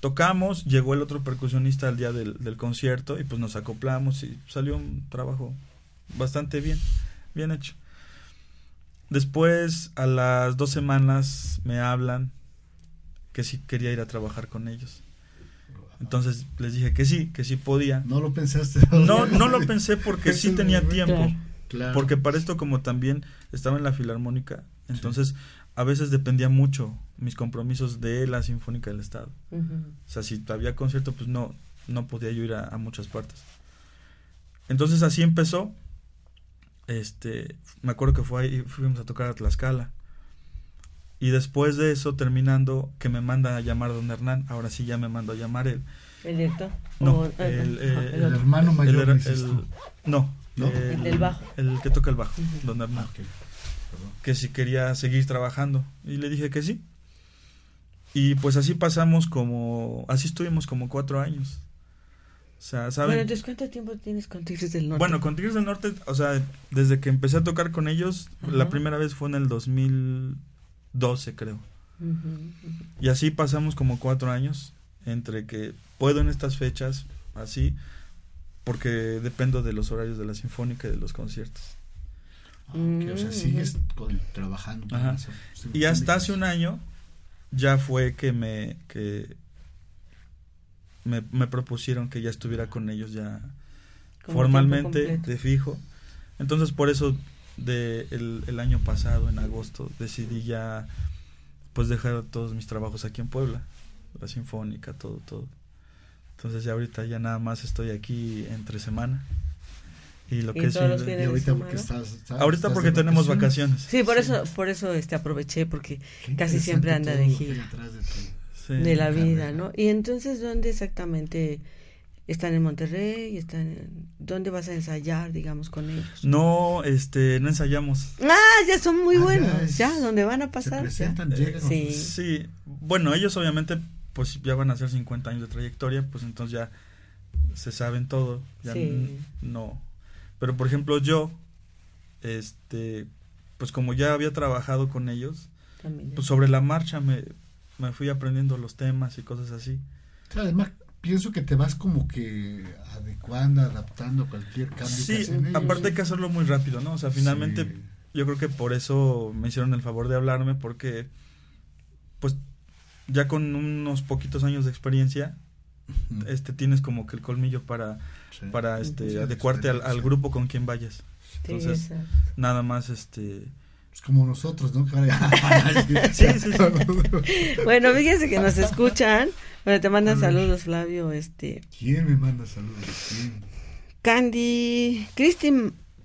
tocamos, llegó el otro percusionista al día del, del concierto y pues nos acoplamos y salió un trabajo bastante bien, bien hecho. Después, a las dos semanas, me hablan que sí quería ir a trabajar con ellos. Entonces les dije que sí, que sí podía. No lo pensaste. No, no lo pensé porque sí tenía tiempo. Claro. Porque para esto como también estaba en la filarmónica, entonces a veces dependía mucho mis compromisos de la Sinfónica del Estado. Ujú. O sea, si había concierto, pues no, no podía yo ir a, a muchas partes. Entonces así empezó. Este, me acuerdo que fue ahí, fuimos a tocar a Tlaxcala. Y después de eso, terminando, que me manda a llamar don Hernán, ahora sí ya me mandó a llamar él. ¿El director? No, O- ah, el, eh, el hermano mayor, no, ¿No? El del bajo. el que toca el bajo, don Hernán Ah, que si quería seguir trabajando y le dije que sí y pues así pasamos como así estuvimos como cuatro años o sea Bueno, entonces, ¿cuánto tiempo tienes con Tigres del Norte? bueno con Tigres del Norte o sea desde que empecé a tocar con ellos la primera vez fue en el 2012 creo y así pasamos como cuatro años entre que puedo en estas fechas así porque dependo de los horarios de la sinfónica y de los conciertos Ah, ok, O sea, Mm, sigues con- trabajando. con Ajá. eso. Y hasta hace un año ya fue que me que me, me propusieron que ya estuviera con ellos ya Como formalmente de fijo. Entonces por eso de el, el año pasado en agosto decidí ya pues dejar todos mis trabajos aquí en Puebla, la sinfónica, todo todo. Entonces ya ahorita ya nada más estoy aquí entre semana. Y lo ¿Y que es Y ahorita porque estás, estás- ahorita estás porque tenemos vacaciones. Sí, por eso, por eso este aproveché porque Qué casi siempre anda de gira. De tu- Sí. de la vida, ¿no? Y entonces, ¿dónde exactamente están en Monterrey? ¿Están en- ¿Dónde vas a ensayar, digamos, con ellos? No, este, no ensayamos. Ah, ya son muy Ah, buenos, es- ya, ¿dónde van a Se pasar? ya. presentan, Eh, llegan. sí. Sí, bueno, ellos obviamente pues ya van a hacer 50 años de trayectoria, pues entonces ya se saben todo, ya Sí. no. Pero por ejemplo yo, este, pues como ya había trabajado con ellos, pues sobre la marcha me, me fui aprendiendo los temas y cosas así. Además, pienso que te vas como que adecuando, adaptando a cualquier cambio que Sí, hacen ellos. aparte hay que hacerlo muy rápido, ¿no? O sea, finalmente Sí. yo creo que por eso me hicieron el favor de hablarme porque pues ya con unos poquitos años de experiencia este tienes como que el colmillo para Sí. para este Sí, adecuarte al, al grupo con quien vayas Sí, entonces nada más este Es como nosotros, ¿no? Sí, sí, sí. Bueno, fíjense que nos escuchan. Bueno, te mandan saludos, Flavio. Este, ¿Quién me manda saludos? ¿Quién? Candy, Christy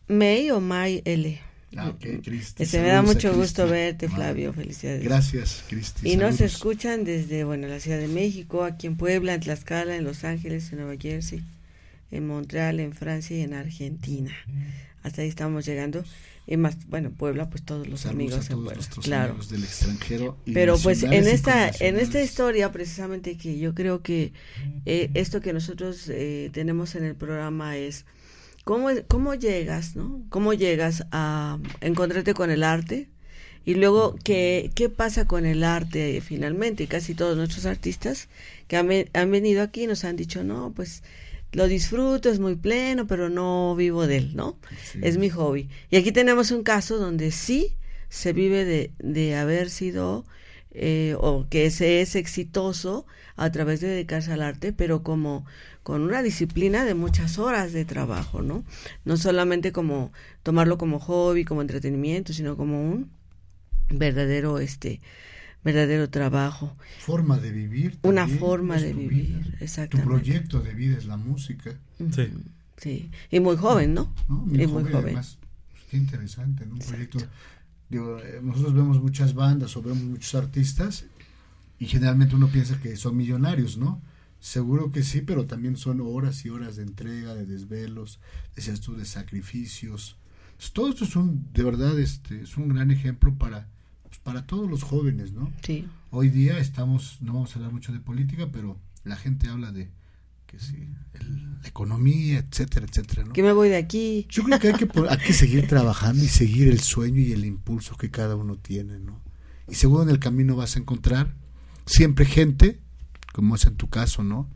May o May L. Ah, ok, Cristi. Este, me da mucho gusto verte, Flavio. Felicidades. Gracias, Cristi. Y nos escuchan desde, bueno, la Ciudad de México, aquí en Puebla, en Tlaxcala, en Los Ángeles, en Nueva Jersey, en Montreal, en Francia y en Argentina. Hasta ahí estamos llegando. Y más, bueno, Puebla, pues todos los Saludos amigos a en todos Puebla. nuestros Claro. amigos del extranjero. y Pero pues en esta, en esta historia precisamente que yo creo que eh, esto que nosotros eh, tenemos en el programa es cómo, cómo llegas, ¿no? Cómo llegas a encontrarte con el arte y luego qué, qué pasa con el arte eh, finalmente. Casi todos nuestros artistas que han, han venido aquí nos han dicho, no, pues lo disfruto, es muy pleno, pero no vivo de él, ¿no? Sí. Es mi hobby. Y aquí tenemos un caso donde sí se vive de, de haber sido eh, o que se es exitoso a través de dedicarse al arte, pero como con una disciplina de muchas horas de trabajo, ¿no? No solamente como tomarlo como hobby, como entretenimiento, sino como un verdadero, este, verdadero trabajo, Forma de vivir. una forma de vivir, vida. Tu proyecto de vida es la música. Sí. sí. Y muy joven, ¿no? ¿no? Y muy joven, joven. además, pues, qué interesante, ¿no? Un Exacto. proyecto. Digo, eh, nosotros vemos muchas bandas o vemos muchos artistas y generalmente uno piensa que son millonarios, ¿no? Seguro que sí, pero también son horas y horas de entrega, de desvelos, decías tú, de sacrificios. Todo esto es un, de verdad, este, es un gran ejemplo para, pues, para todos los jóvenes, ¿no? Sí. Hoy día estamos, no vamos a hablar mucho de política, pero la gente habla de que sí, el- la economía, etcétera, etcétera, ¿no? Que me voy de aquí. Yo creo que hay que, hay que seguir trabajando y seguir el sueño y el impulso que cada uno tiene, ¿no? Y seguro en el camino vas a encontrar siempre gente como es en tu caso, ¿no?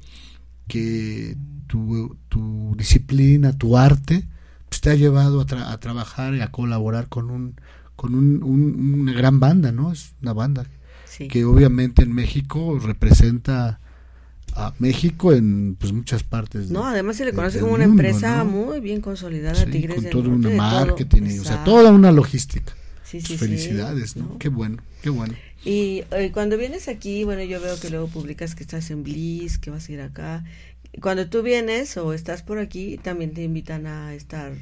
Que tu, tu disciplina, tu arte, pues te ha llevado a, tra- a trabajar y a colaborar con un con un- un- una gran banda, ¿no? Es una banda Sí. que obviamente en México representa a México en pues muchas partes. de- No, además se le conoce como una mundo, empresa ¿no? muy bien consolidada, Sí, Tigres con del todo un Norte, todo. marketing, y, o sea, toda una logística. Sí, sí, Pues sí, felicidades, ¿no? ¿no? Qué bueno, qué bueno. Y eh, cuando vienes aquí, bueno, yo veo que luego publicas que estás en Bliss, que vas a ir acá. Cuando tú vienes o estás por aquí, también te invitan a estar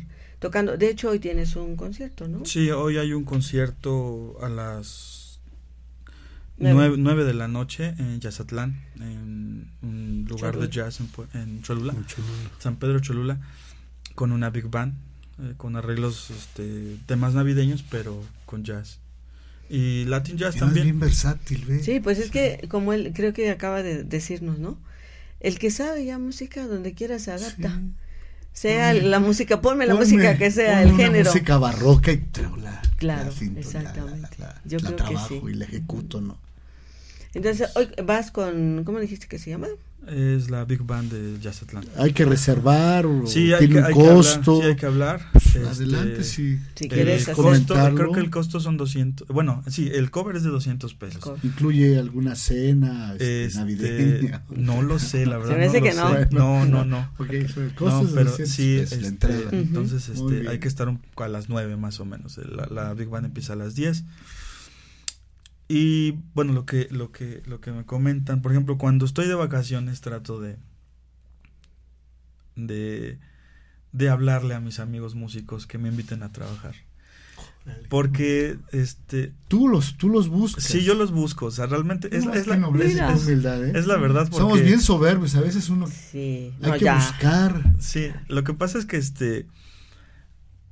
tocando. De hecho, hoy tienes un concierto, ¿no? Sí, hoy hay un concierto a las Nueve. nueve, nueve de la noche en Yazatlán, en un lugar de Cholula. jazz en, Pue- en Cholula, gusto. San Pedro Cholula, con una big band, eh, con arreglos, este, temas navideños, pero con jazz. Y Latin Jazz además también. bien versátil, ¿ves? Sí, pues es que, como él creo que acaba de decirnos, ¿no? El que sabe ya música, donde quiera se adapta. Sí. Sea la música, ponme la Ponme- música que sea, el una género. música barroca y la, Claro, la cinta, la- exactamente. La, la- Yo la creo que trabajo sí. y la ejecuto, ¿no? Entonces, hoy vas con, ¿cómo dijiste que se llama? Es la big band de Yazatlán. Hay que reservar o Sí, hay tiene que, un hay que hablar, costo. sí, hay que hablar. Pues, Este, adelante, sí. Si el quieres costo, creo que el costo son 200. Bueno, sí, el cover es de 200 pesos. Incluye alguna cena este, Este, navideña. no lo sé, la verdad. me hace no que no. sé. No, no, no. Ok, so el costo No, es de pero 200 sí, pesos, la este, entrada. entonces este, hay que estar un- a las 9 más o menos. La, la Big Band empieza a las 10. Y bueno, lo que, lo que, lo que me comentan, por ejemplo, cuando estoy de vacaciones trato de, de, de hablarle a mis amigos músicos que me inviten a trabajar. Porque, este, Tú los, tú los buscas. sí, yo los busco, o sea, realmente es, No, es qué la, nobleza humildad, ¿eh? es la verdad porque... Somos bien soberbios, a veces uno Sí, hay no, que ya. buscar. Sí, lo que pasa es que este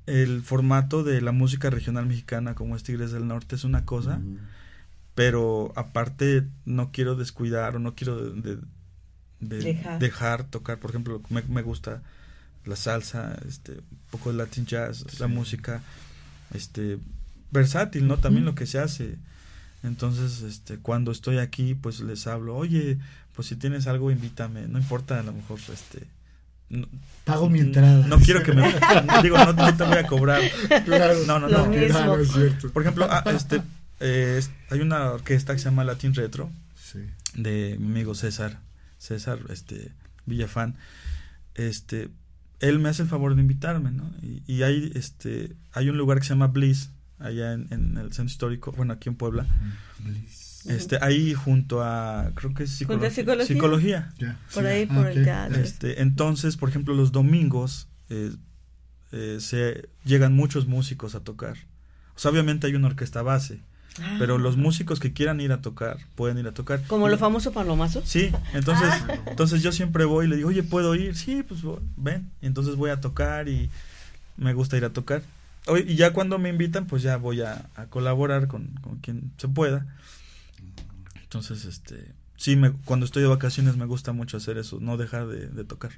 el formato de la música regional mexicana como es Tigres del Norte es una cosa, Mm. Pero aparte no quiero descuidar o no quiero de- de- de- Dejar. dejar tocar, por ejemplo, me, me gusta la salsa, este, un poco de Latin jazz, la música, este, versátil, ¿no? También lo que se hace. Entonces, este, cuando estoy aquí, pues les hablo, oye, pues si tienes algo, invítame, no importa, a lo mejor, este, no, Pago mi entrada. no quiero que me, digo, no, no te voy a cobrar. Claro. No, no, Lo no. mismo. Claro, es cierto. Por ejemplo, ah, este, eh, es- hay una orquesta que se llama Latin Retro, Sí. de mi amigo César, César, este, Villafán, este, él me hace el favor de invitarme, ¿no? Y, y hay, este, hay un lugar que se llama Bliss, allá en, en el centro histórico, bueno, aquí en Puebla, este, ahí junto a, creo que es ¿Junto a psicolo- psicología? psicología. Por sí. ahí, Ah, por el teatro. Este, entonces, por ejemplo, los domingos eh, eh, se llegan muchos músicos a tocar. O sea, obviamente hay una orquesta base, Ah. pero los músicos que quieran ir a tocar pueden ir a tocar. Como lo famoso palomazo. Sí, entonces, Ah. entonces yo siempre voy y le digo, oye, ¿puedo ir? Sí, pues ven. Y entonces voy a tocar y me gusta ir a tocar. Oye, Y ya cuando me invitan, pues ya voy a, a colaborar con, con quien se pueda. Entonces, este, sí, me, cuando estoy de vacaciones me gusta mucho hacer eso, no dejar de, de tocar.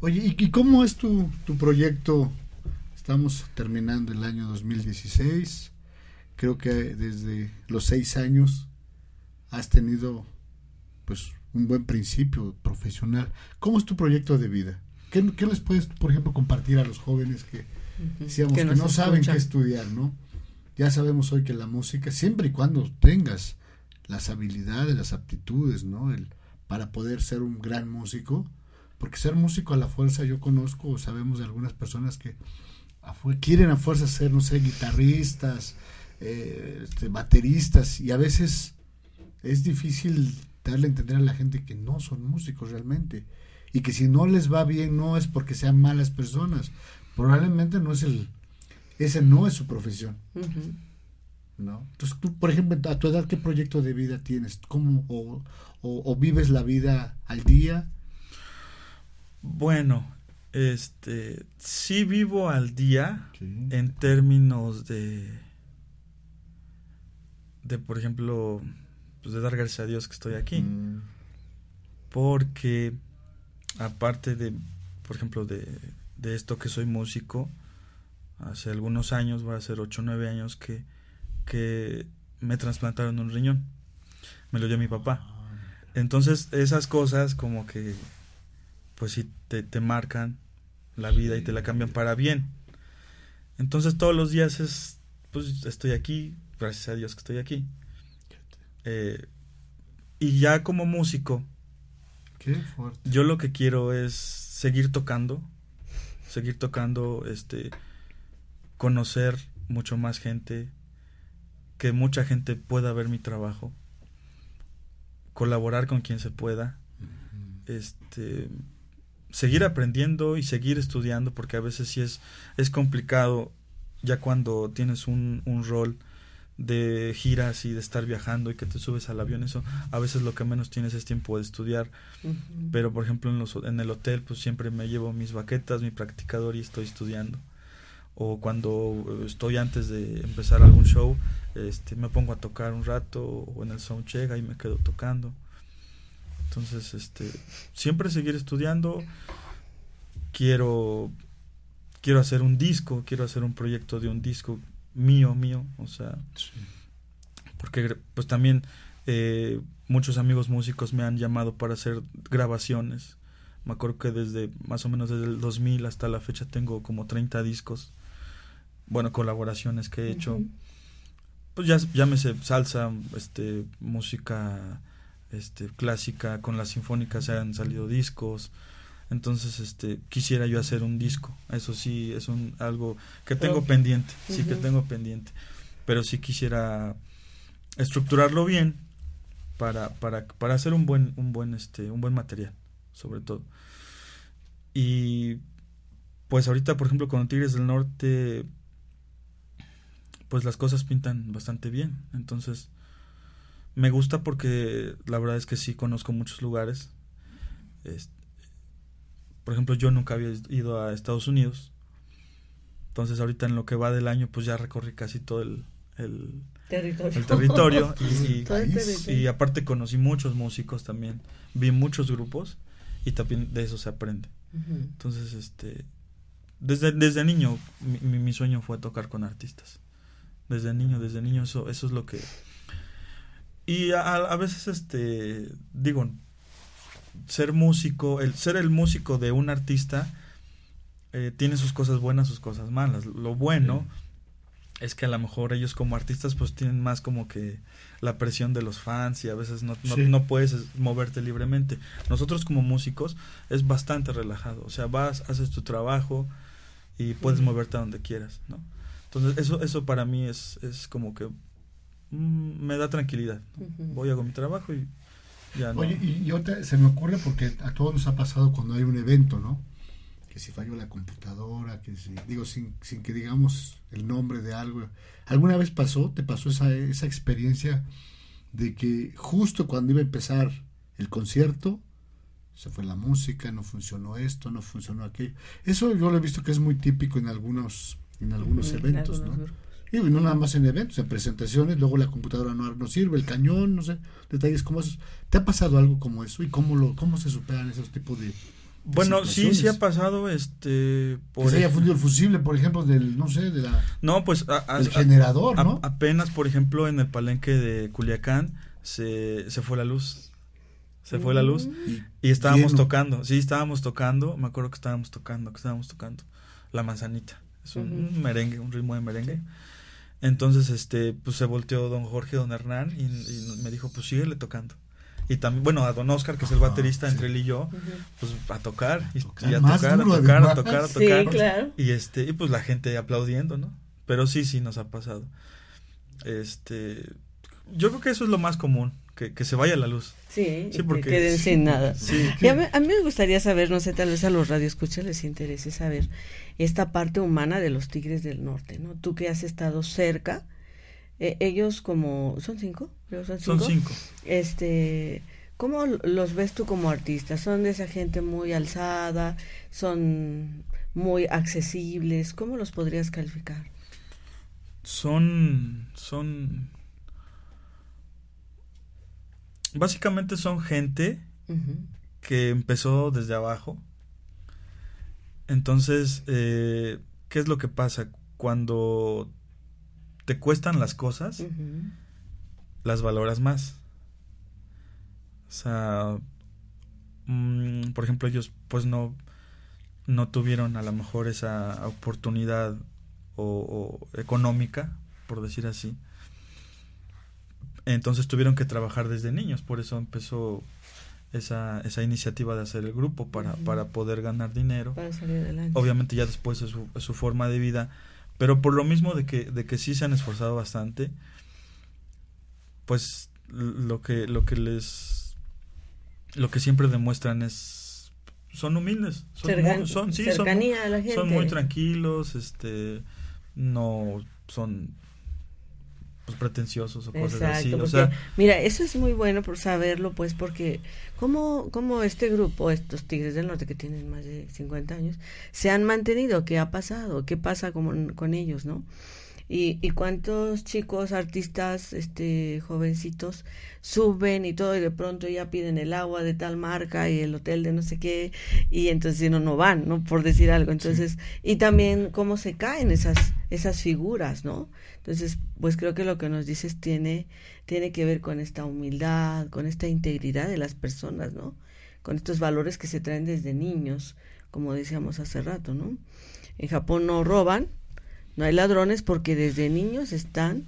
Oye, ¿y, y cómo es tu, tu proyecto? Estamos terminando el año 2016. Creo que desde los seis años has tenido pues un buen principio profesional. ¿Cómo es tu proyecto de vida? ¿Qué, qué les puedes, por ejemplo, compartir a los jóvenes que decíamos que, nos no saben qué estudiar, ¿no? Ya sabemos hoy que la música, siempre y cuando tengas las habilidades, las aptitudes, ¿no? El, para poder ser un gran músico, porque ser músico a la fuerza, yo conozco, sabemos de algunas personas que a quieren a fuerza ser, no sé, guitarristas, eh, este, bateristas, y a veces es difícil darle a entender a la gente que no son músicos realmente, y que si no les va bien no es porque sean malas personas, probablemente no es el, ese no es su profesión. ¿no? Entonces, tú, por ejemplo, a tu edad, ¿qué proyecto de vida tienes? ¿Cómo o, o- o vives la vida al día? Bueno, este, sí vivo al día en términos de, de por ejemplo, pues de dar gracias a Dios que estoy aquí, Mm, porque aparte de, por ejemplo, de, de esto que soy músico, hace algunos años, va a ser 8 o 9 años que, que me trasplantaron un riñón, me lo dio mi papá. Entonces esas cosas como que pues sí te, te marcan la vida y te la cambian para bien. Entonces todos los días es, pues estoy aquí, gracias a Dios que estoy aquí. Eh, y ya como músico, Qué fuerte. yo lo que quiero es seguir tocando, seguir tocando, este, conocer mucho más gente, que mucha gente pueda ver mi trabajo, colaborar con quien se pueda, este, seguir aprendiendo y seguir estudiando, porque a veces sí es, es complicado ya cuando tienes un, un rol de giras y de estar viajando y que te subes al avión, eso a veces lo que menos tienes es tiempo de estudiar, pero por ejemplo en, los, en el hotel pues siempre me llevo mis baquetas, mi practicador y estoy estudiando. O cuando eh, estoy antes de empezar algún show, este, me pongo a tocar un rato o en el soundcheck y me quedo tocando. Entonces, este, siempre seguir estudiando. Quiero quiero hacer un disco, quiero hacer un proyecto de un disco mío, mío, o sea, Sí. porque pues también eh, muchos amigos músicos me han llamado para hacer grabaciones. Me acuerdo que desde más o menos desde el 2000 hasta la fecha tengo como 30 discos, bueno, colaboraciones que he hecho. Ujú. Pues ya llámese salsa, este música este clásica, con las sinfónicas se han salido discos. Entonces, este quisiera yo hacer un disco. Eso sí es un algo que tengo pendiente, sí que tengo pendiente. Pero sí quisiera estructurarlo bien para para para hacer un buen un buen este un buen material, sobre todo. Y pues ahorita, por ejemplo, con Tigres del Norte pues las cosas pintan bastante bien. Entonces, me gusta porque la verdad es que sí conozco muchos lugares. Este, por ejemplo, yo nunca había ido a Estados Unidos. Entonces, ahorita en lo que va del año, pues ya recorrí casi todo el, el, Territorio. el territorio. y, y- Todo el país. territorio. y aparte conocí muchos músicos también. Vi muchos grupos y también de eso se aprende. Entonces, este, desde, desde niño, mi, mi- mi sueño fue tocar con artistas. Desde niño, desde niño, eso, eso es lo que... Y a, a veces, este, digo, ser músico, el ser el músico de un artista eh, tiene sus cosas buenas, sus cosas malas. Lo bueno es que a lo mejor ellos como artistas pues tienen más como que la presión de los fans y a veces no, no, Sí. no puedes moverte libremente. Nosotros como músicos es bastante relajado, o sea, vas, haces tu trabajo y puedes moverte a donde quieras, ¿no? Entonces eso, eso para mí es, es como que mm, me da tranquilidad. Voy, hago mi trabajo y ya no. Oye, y yo te- se me ocurre porque a todos nos ha pasado cuando hay un evento, ¿no? Que si falló la computadora, que si, digo, sin, sin que digamos el nombre de algo. ¿Alguna vez pasó, te pasó esa, esa experiencia de que justo cuando iba a empezar el concierto, se fue la música, no funcionó esto, no funcionó aquello? Eso yo lo he visto que es muy típico en algunos, en algunos eventos, ¿no? Y no nada más en eventos, en presentaciones, luego la computadora no, no sirve, el cañón, no sé, detalles como esos. ¿Te ha pasado algo como eso? ¿Y cómo lo cómo se superan esos tipos de... bueno, sí, sí ha pasado, este... Que se haya fundido el fusible, por ejemplo, del, no sé, de la, No, pues... a- del a- generador, A- ¿no? apenas, por ejemplo, en el palenque de Culiacán se, se fue la luz. Se fue la luz Y y estábamos lleno. tocando. Sí, estábamos tocando. Me acuerdo que estábamos tocando, que estábamos tocando La Manzanita. Es un merengue, un ritmo de merengue. Entonces, este, pues se volteó don Jorge, don Hernán y, y me dijo, pues síguele tocando. Y también, bueno, a don Oscar, que es el baterista sí. entre él y yo, pues a tocar, y, Tocar y a tocar, duro, a tocar, a tocar, a Sí, tocar. claro. Y este, y pues la gente aplaudiendo, ¿no? Pero sí, sí nos ha pasado. Este, yo creo que eso es lo más común, que, que se vaya la luz. Sí, porque- que queden sin nada. Sí. Y a, mí, a mí me gustaría saber, no sé, tal vez a los radioescuchas les interese saber esta parte humana de los Tigres del Norte, ¿no? Tú que has estado cerca, eh, ellos como, ¿son cinco? Creo son cinco. Son cinco. Este, ¿cómo los ves tú como artistas? ¿Son de esa gente muy alzada? ¿Son muy accesibles? ¿Cómo los podrías calificar? Son, son, básicamente son gente que empezó desde abajo. Entonces, eh, ¿qué es lo que pasa? Cuando te cuestan las cosas, las valoras más. O sea, mm, por ejemplo, ellos pues no, no tuvieron a lo mejor esa oportunidad o, o económica, por decir así. Entonces tuvieron que trabajar desde niños, por eso empezó esa, esa iniciativa de hacer el grupo para, para poder ganar dinero. Para salir adelante. Obviamente ya después es su, es su forma de vida, pero por lo mismo de que, de que sí se han esforzado bastante, pues lo que, lo que les, lo que siempre demuestran es, son humildes, son, Cercan- muy- son, sí, son, cercanía a la gente. son muy tranquilos, este, no son pues, pretenciosos o cosas Exacto, así, o porque, sea, mira, eso es muy bueno por saberlo, pues, porque como, como este grupo, estos Tigres del Norte que tienen más de 50 años, se han mantenido, ¿qué ha pasado? ¿Qué pasa con, con ellos, no? Y, y cuántos chicos, artistas, este, jovencitos, suben y todo, y de pronto ya piden el agua de tal marca y el hotel de no sé qué, y entonces no, no van, ¿no? Por decir algo. Entonces, y también cómo se caen esas, esas figuras, ¿no? Entonces, pues creo que lo que nos dices tiene, tiene que ver con esta humildad, con esta integridad de las personas, ¿no? Con estos valores que se traen desde niños, como decíamos hace rato, ¿no? En Japón no roban, no hay ladrones porque desde niños están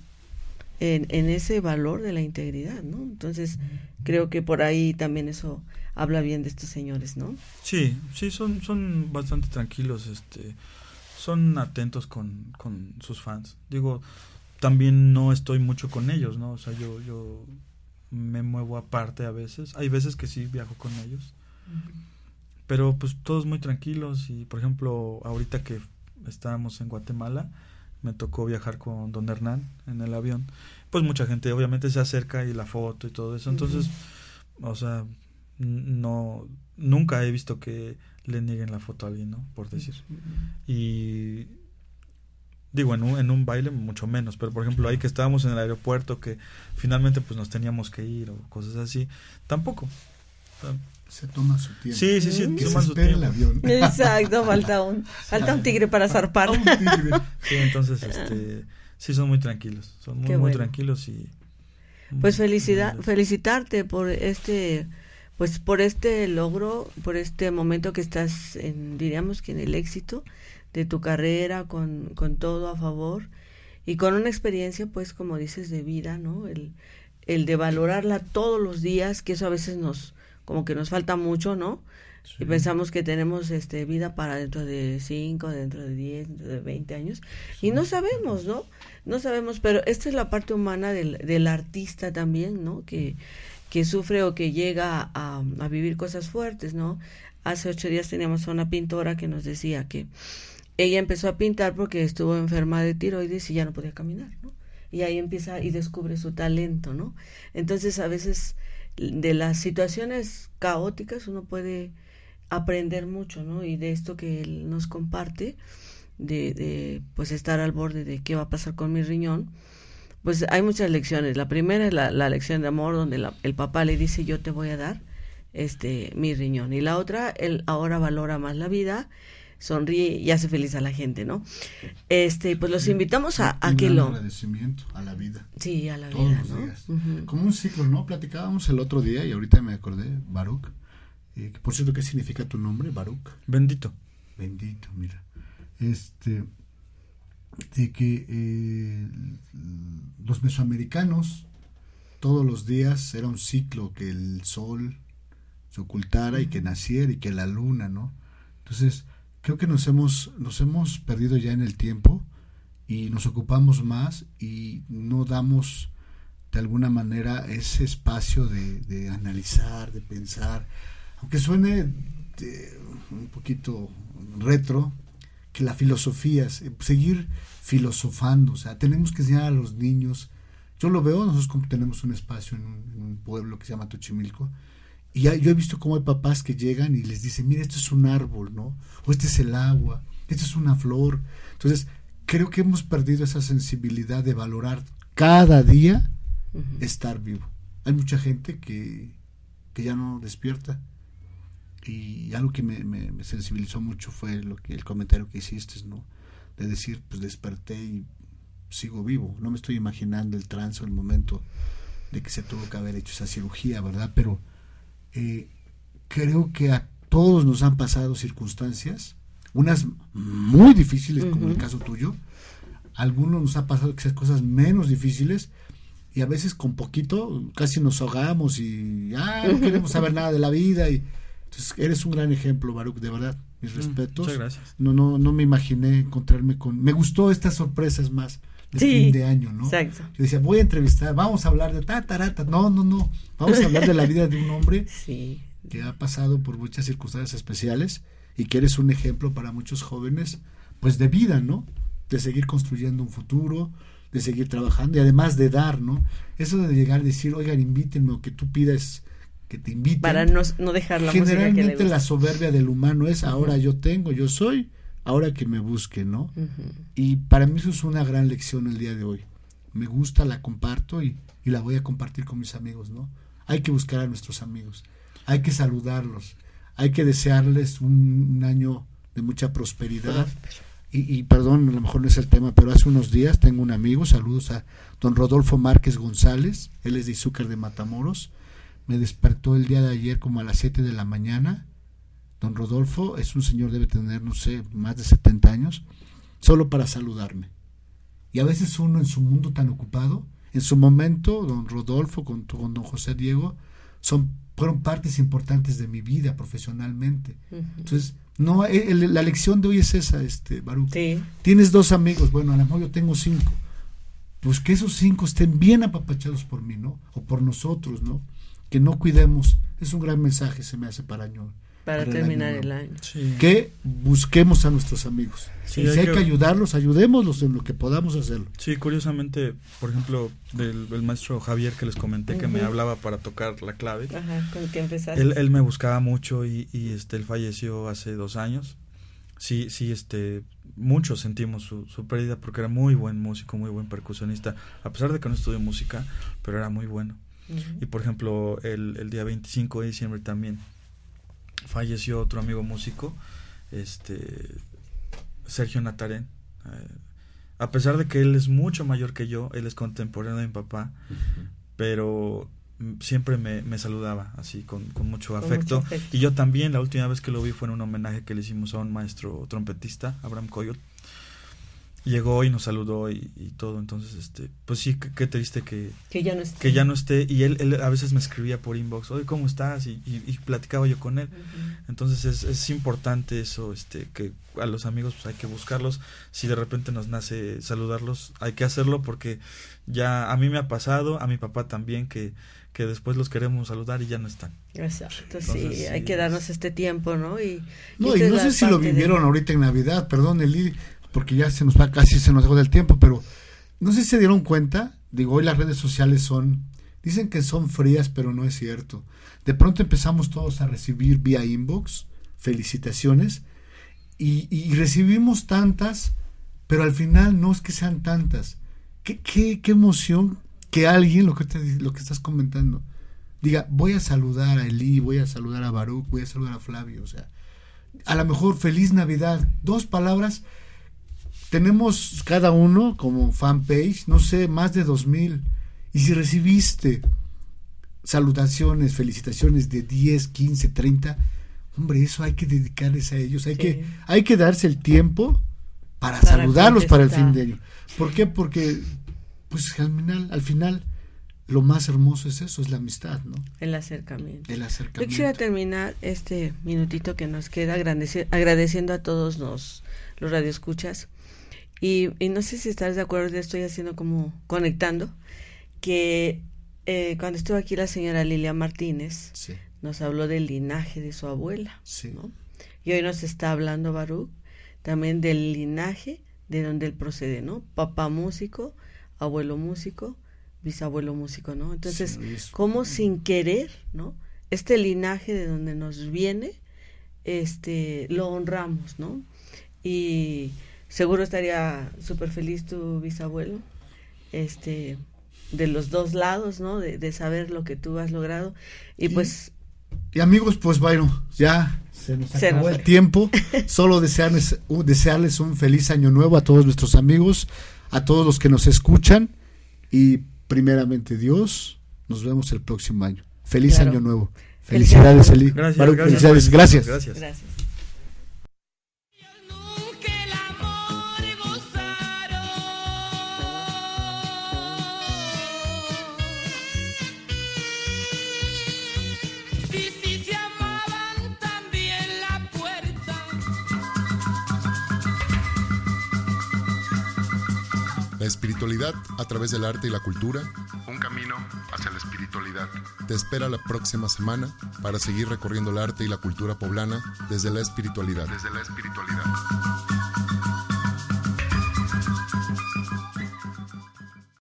en, en ese valor de la integridad, ¿no? Entonces, creo que por ahí también eso habla bien de estos señores, ¿no? Sí, sí, son, son bastante tranquilos, este, son atentos con, con sus fans. Digo, también no estoy mucho con ellos, ¿no? O sea, yo, yo me muevo aparte a veces. Hay veces que sí viajo con ellos. Pero pues todos muy tranquilos y, por ejemplo, ahorita que estábamos en Guatemala, me tocó viajar con don Hernán en el avión. Pues mucha gente obviamente se acerca y la foto y todo eso. Entonces, o sea, no nunca he visto que le nieguen la foto a alguien, ¿no? Por decir. Y digo, en un, en un baile mucho menos, pero por ejemplo, ahí que estábamos en el aeropuerto que finalmente pues nos teníamos que ir o cosas así, tampoco. Se toma su tiempo. Sí, sí, sí. Que se su espere el tiempo. avión. Exacto, falta un, falta un tigre para zarpar. Un tigre. Sí, entonces este sí son muy tranquilos, son muy muy tranquilos y Pues felicidad, felicitarte por este, pues por este logro, por este momento que estás en, diríamos que en el éxito de tu carrera, con, con todo a favor y con una experiencia, pues como dices, de vida, ¿no? El, el de valorarla todos los días, que eso a veces nos, como que nos falta mucho, ¿no? Y pensamos que tenemos este vida para dentro de 5, dentro de 10, dentro de 20 años. Y no sabemos, ¿no? No sabemos, pero esta es la parte humana del, del artista también, ¿no? Que, que sufre o que llega a, a vivir cosas fuertes, ¿no? Hace ocho días teníamos a una pintora que nos decía que ella empezó a pintar porque estuvo enferma de tiroides y ya no podía caminar, ¿no? Y ahí empieza y descubre su talento, ¿no? Entonces a veces de las situaciones caóticas uno puede aprender mucho, ¿no? Y de esto que él nos comparte, de, de pues estar al borde de qué va a pasar con mi riñón, pues hay muchas lecciones. La primera es la, la lección de amor donde la- el papá le dice yo te voy a dar este mi riñón y la otra él ahora valora más la vida sonríe y hace feliz a la gente no este pues los invitamos a, a Un que lo agradecimiento a la vida. sí a la Todos vida los ¿no? días. Como un ciclo, ¿no? Platicábamos el otro día y ahorita me acordé, Baruch. Eh, que por cierto, ¿qué significa tu nombre, Baruch? Bendito. Bendito, mira. Este, de que eh, los mesoamericanos todos los días era un ciclo que el sol se ocultara y que naciera y que la luna, ¿no? Entonces, creo que nos hemos, nos hemos perdido ya en el tiempo y nos ocupamos más y no damos de alguna manera ese espacio de, analizar, de pensar, aunque suene de- un poquito retro, que la filosofía, es, eh, seguir filosofando, o sea, tenemos que enseñar a los niños, yo lo veo, nosotros tenemos un espacio en un, un pueblo que se llama Tochimilco, y yo he visto cómo hay papás que llegan y les dicen, mira, esto es un árbol, ¿no? O este es el agua, esto es una flor. Entonces, creo que hemos perdido esa sensibilidad de valorar cada día estar vivo. Hay mucha gente que, que ya no despierta. Y algo que me, me- me sensibilizó mucho fue lo que el comentario que hiciste, ¿no? De decir, pues desperté y sigo vivo. No me estoy imaginando el trance o el momento de que se tuvo que haber hecho esa cirugía, ¿verdad? Pero eh, creo que a todos nos han pasado circunstancias, unas muy difíciles, como el Ujú. caso tuyo, algunos nos ha pasado sean cosas menos difíciles y a veces con poquito casi nos ahogamos y ah, no queremos saber nada de la vida y entonces eres un gran ejemplo Baruch de verdad mis respetos Muchas gracias. no no no me imaginé encontrarme con me gustó estas sorpresas más de Sí, fin de año no exacto. yo decía voy a entrevistar vamos a hablar de ta tarata no no no vamos a hablar de la vida de un hombre Sí. que ha pasado por muchas circunstancias especiales y que eres un ejemplo para muchos jóvenes, pues de vida, ¿no? De seguir construyendo un futuro, de seguir trabajando y además de dar, ¿no? Eso de llegar y decir, oigan, invítenme o que tú pidas que te inviten. Para no, no dejar la música que le Generalmente la soberbia del humano es, ahora yo tengo, yo soy, ahora que me busquen, ¿no? Y para mí eso es una gran lección el día de hoy. Me gusta, la comparto y, y la voy a compartir con mis amigos, ¿no? Hay que buscar a nuestros amigos, hay que saludarlos, hay que desearles un, un año de mucha prosperidad. Y, y perdón, a lo mejor no es el tema, pero hace unos días tengo un amigo, saludos a don Rodolfo Márquez González, él es de Izúcar de Matamoros, me despertó el día de ayer como a las 7 de la mañana. Don Rodolfo es un señor, debe tener, no sé, más de 70 años, solo para saludarme. Y a veces uno en su mundo tan ocupado, en su momento, don Rodolfo con, con don José Diego, son, fueron partes importantes de mi vida profesionalmente. Entonces, no, eh, el- la lección de hoy es esa, este, Baruch. Sí. Tienes dos amigos, bueno, a lo mejor yo tengo cinco. Pues que esos cinco estén bien apapachados por mí, ¿no? O por nosotros, ¿no? Que no cuidemos. Es un gran mensaje, se me hace para año. Para Para el terminar año el año. Sí. Que busquemos a nuestros amigos. Sí, si hay hay que- que ayudarlos, ayudémoslos en lo que podamos hacerlo. Sí, curiosamente, por ejemplo, del, del maestro Javier que les comenté que me hablaba para tocar la clave. Ajá, con que empezaste. Él, él me buscaba mucho y, y, este él falleció hace dos años. Sí, sí, este, muchos sentimos su, su pérdida porque era muy buen músico, muy buen percusionista, a pesar de que no estudió música, pero era muy bueno. Ujú. Y por ejemplo, el, el día 25 de diciembre también falleció otro amigo músico, este Sergio Natarén. Eh, a pesar de que él es mucho mayor que yo, él es contemporáneo de mi papá, pero siempre me, me saludaba así con, con mucho Con afecto. mucho afecto. Y yo también, la última vez que lo vi fue en un homenaje que le hicimos a un maestro trompetista, Abraham Coyot. Llegó y nos saludó y, y todo, entonces, este, pues sí, qué, qué triste que, Que ya no está. que ya no esté. Y él, él a veces me escribía por inbox oye cómo estás y, y- y platicaba yo con él. Entonces es, es importante eso este que a los amigos pues hay que buscarlos. Si de repente nos nace saludarlos hay que hacerlo porque ya a mí me ha pasado a mi papá también que que después los queremos saludar y ya no están. Exacto, Entonces, sí, sí, hay que darnos este tiempo, ¿no? Y, No, y no sé si lo de- vivieron ahorita en Navidad, perdón, Eli, porque ya se nos va casi, se nos dejó del tiempo, pero no sé si se dieron cuenta, digo, hoy las redes sociales son, dicen que son frías, pero no es cierto. De pronto empezamos todos a recibir vía inbox felicitaciones y, recibimos tantas, pero al final no es que sean tantas. Qué, qué, qué emoción que alguien, lo que, lo que estás comentando, diga, voy a saludar a Eli, voy a saludar a Baruch, voy a saludar a Flavio, o sea, a lo mejor feliz Navidad, dos palabras. Tenemos cada uno como fanpage, no sé, más de dos mil. Y si recibiste salutaciones, felicitaciones de 10, 15, 30, hombre, eso hay que dedicarles a ellos, hay Sí. que hay que darse el tiempo para, Para saludarlos para el fin de año. ¿Por qué? Porque pues al final, al final lo más hermoso es eso, es la amistad, ¿no? El acercamiento. El Yo acercamiento. quisiera terminar este minutito que nos queda agradeci- agradeciendo a todos los, los radioescuchas. Y, y no sé si estás de acuerdo, ya estoy haciendo como conectando, que eh, cuando estuvo aquí la señora Lilia Martínez, Sí, nos habló del linaje de su abuela. sí. ¿no? Y hoy nos está hablando Baruch también del linaje de donde él procede, ¿no? Papá músico, abuelo músico, bisabuelo músico, ¿no? Entonces, Sí, es- cómo sin querer, ¿no? Este linaje de donde nos viene, este, lo honramos, ¿no? Y seguro estaría súper feliz tu bisabuelo, este, de los dos lados, ¿no? De, de saber lo que tú has logrado. Y Y- pues, Y amigos, pues bueno, ya se nos Se acabó nos- el tiempo. Solo desearles, un- desearles un feliz año nuevo a todos nuestros amigos, a todos los que nos escuchan. Y primeramente Dios, nos vemos el próximo año. Feliz Claro. año nuevo. Felicidades, Eli. Gracias, Baruch, gracias. felicidades. por- Gracias. Gracias. Gracias. La espiritualidad a través del arte y la cultura. Un camino hacia la espiritualidad. Te espera la próxima semana para seguir recorriendo el arte y la cultura poblana desde la espiritualidad. Desde la espiritualidad.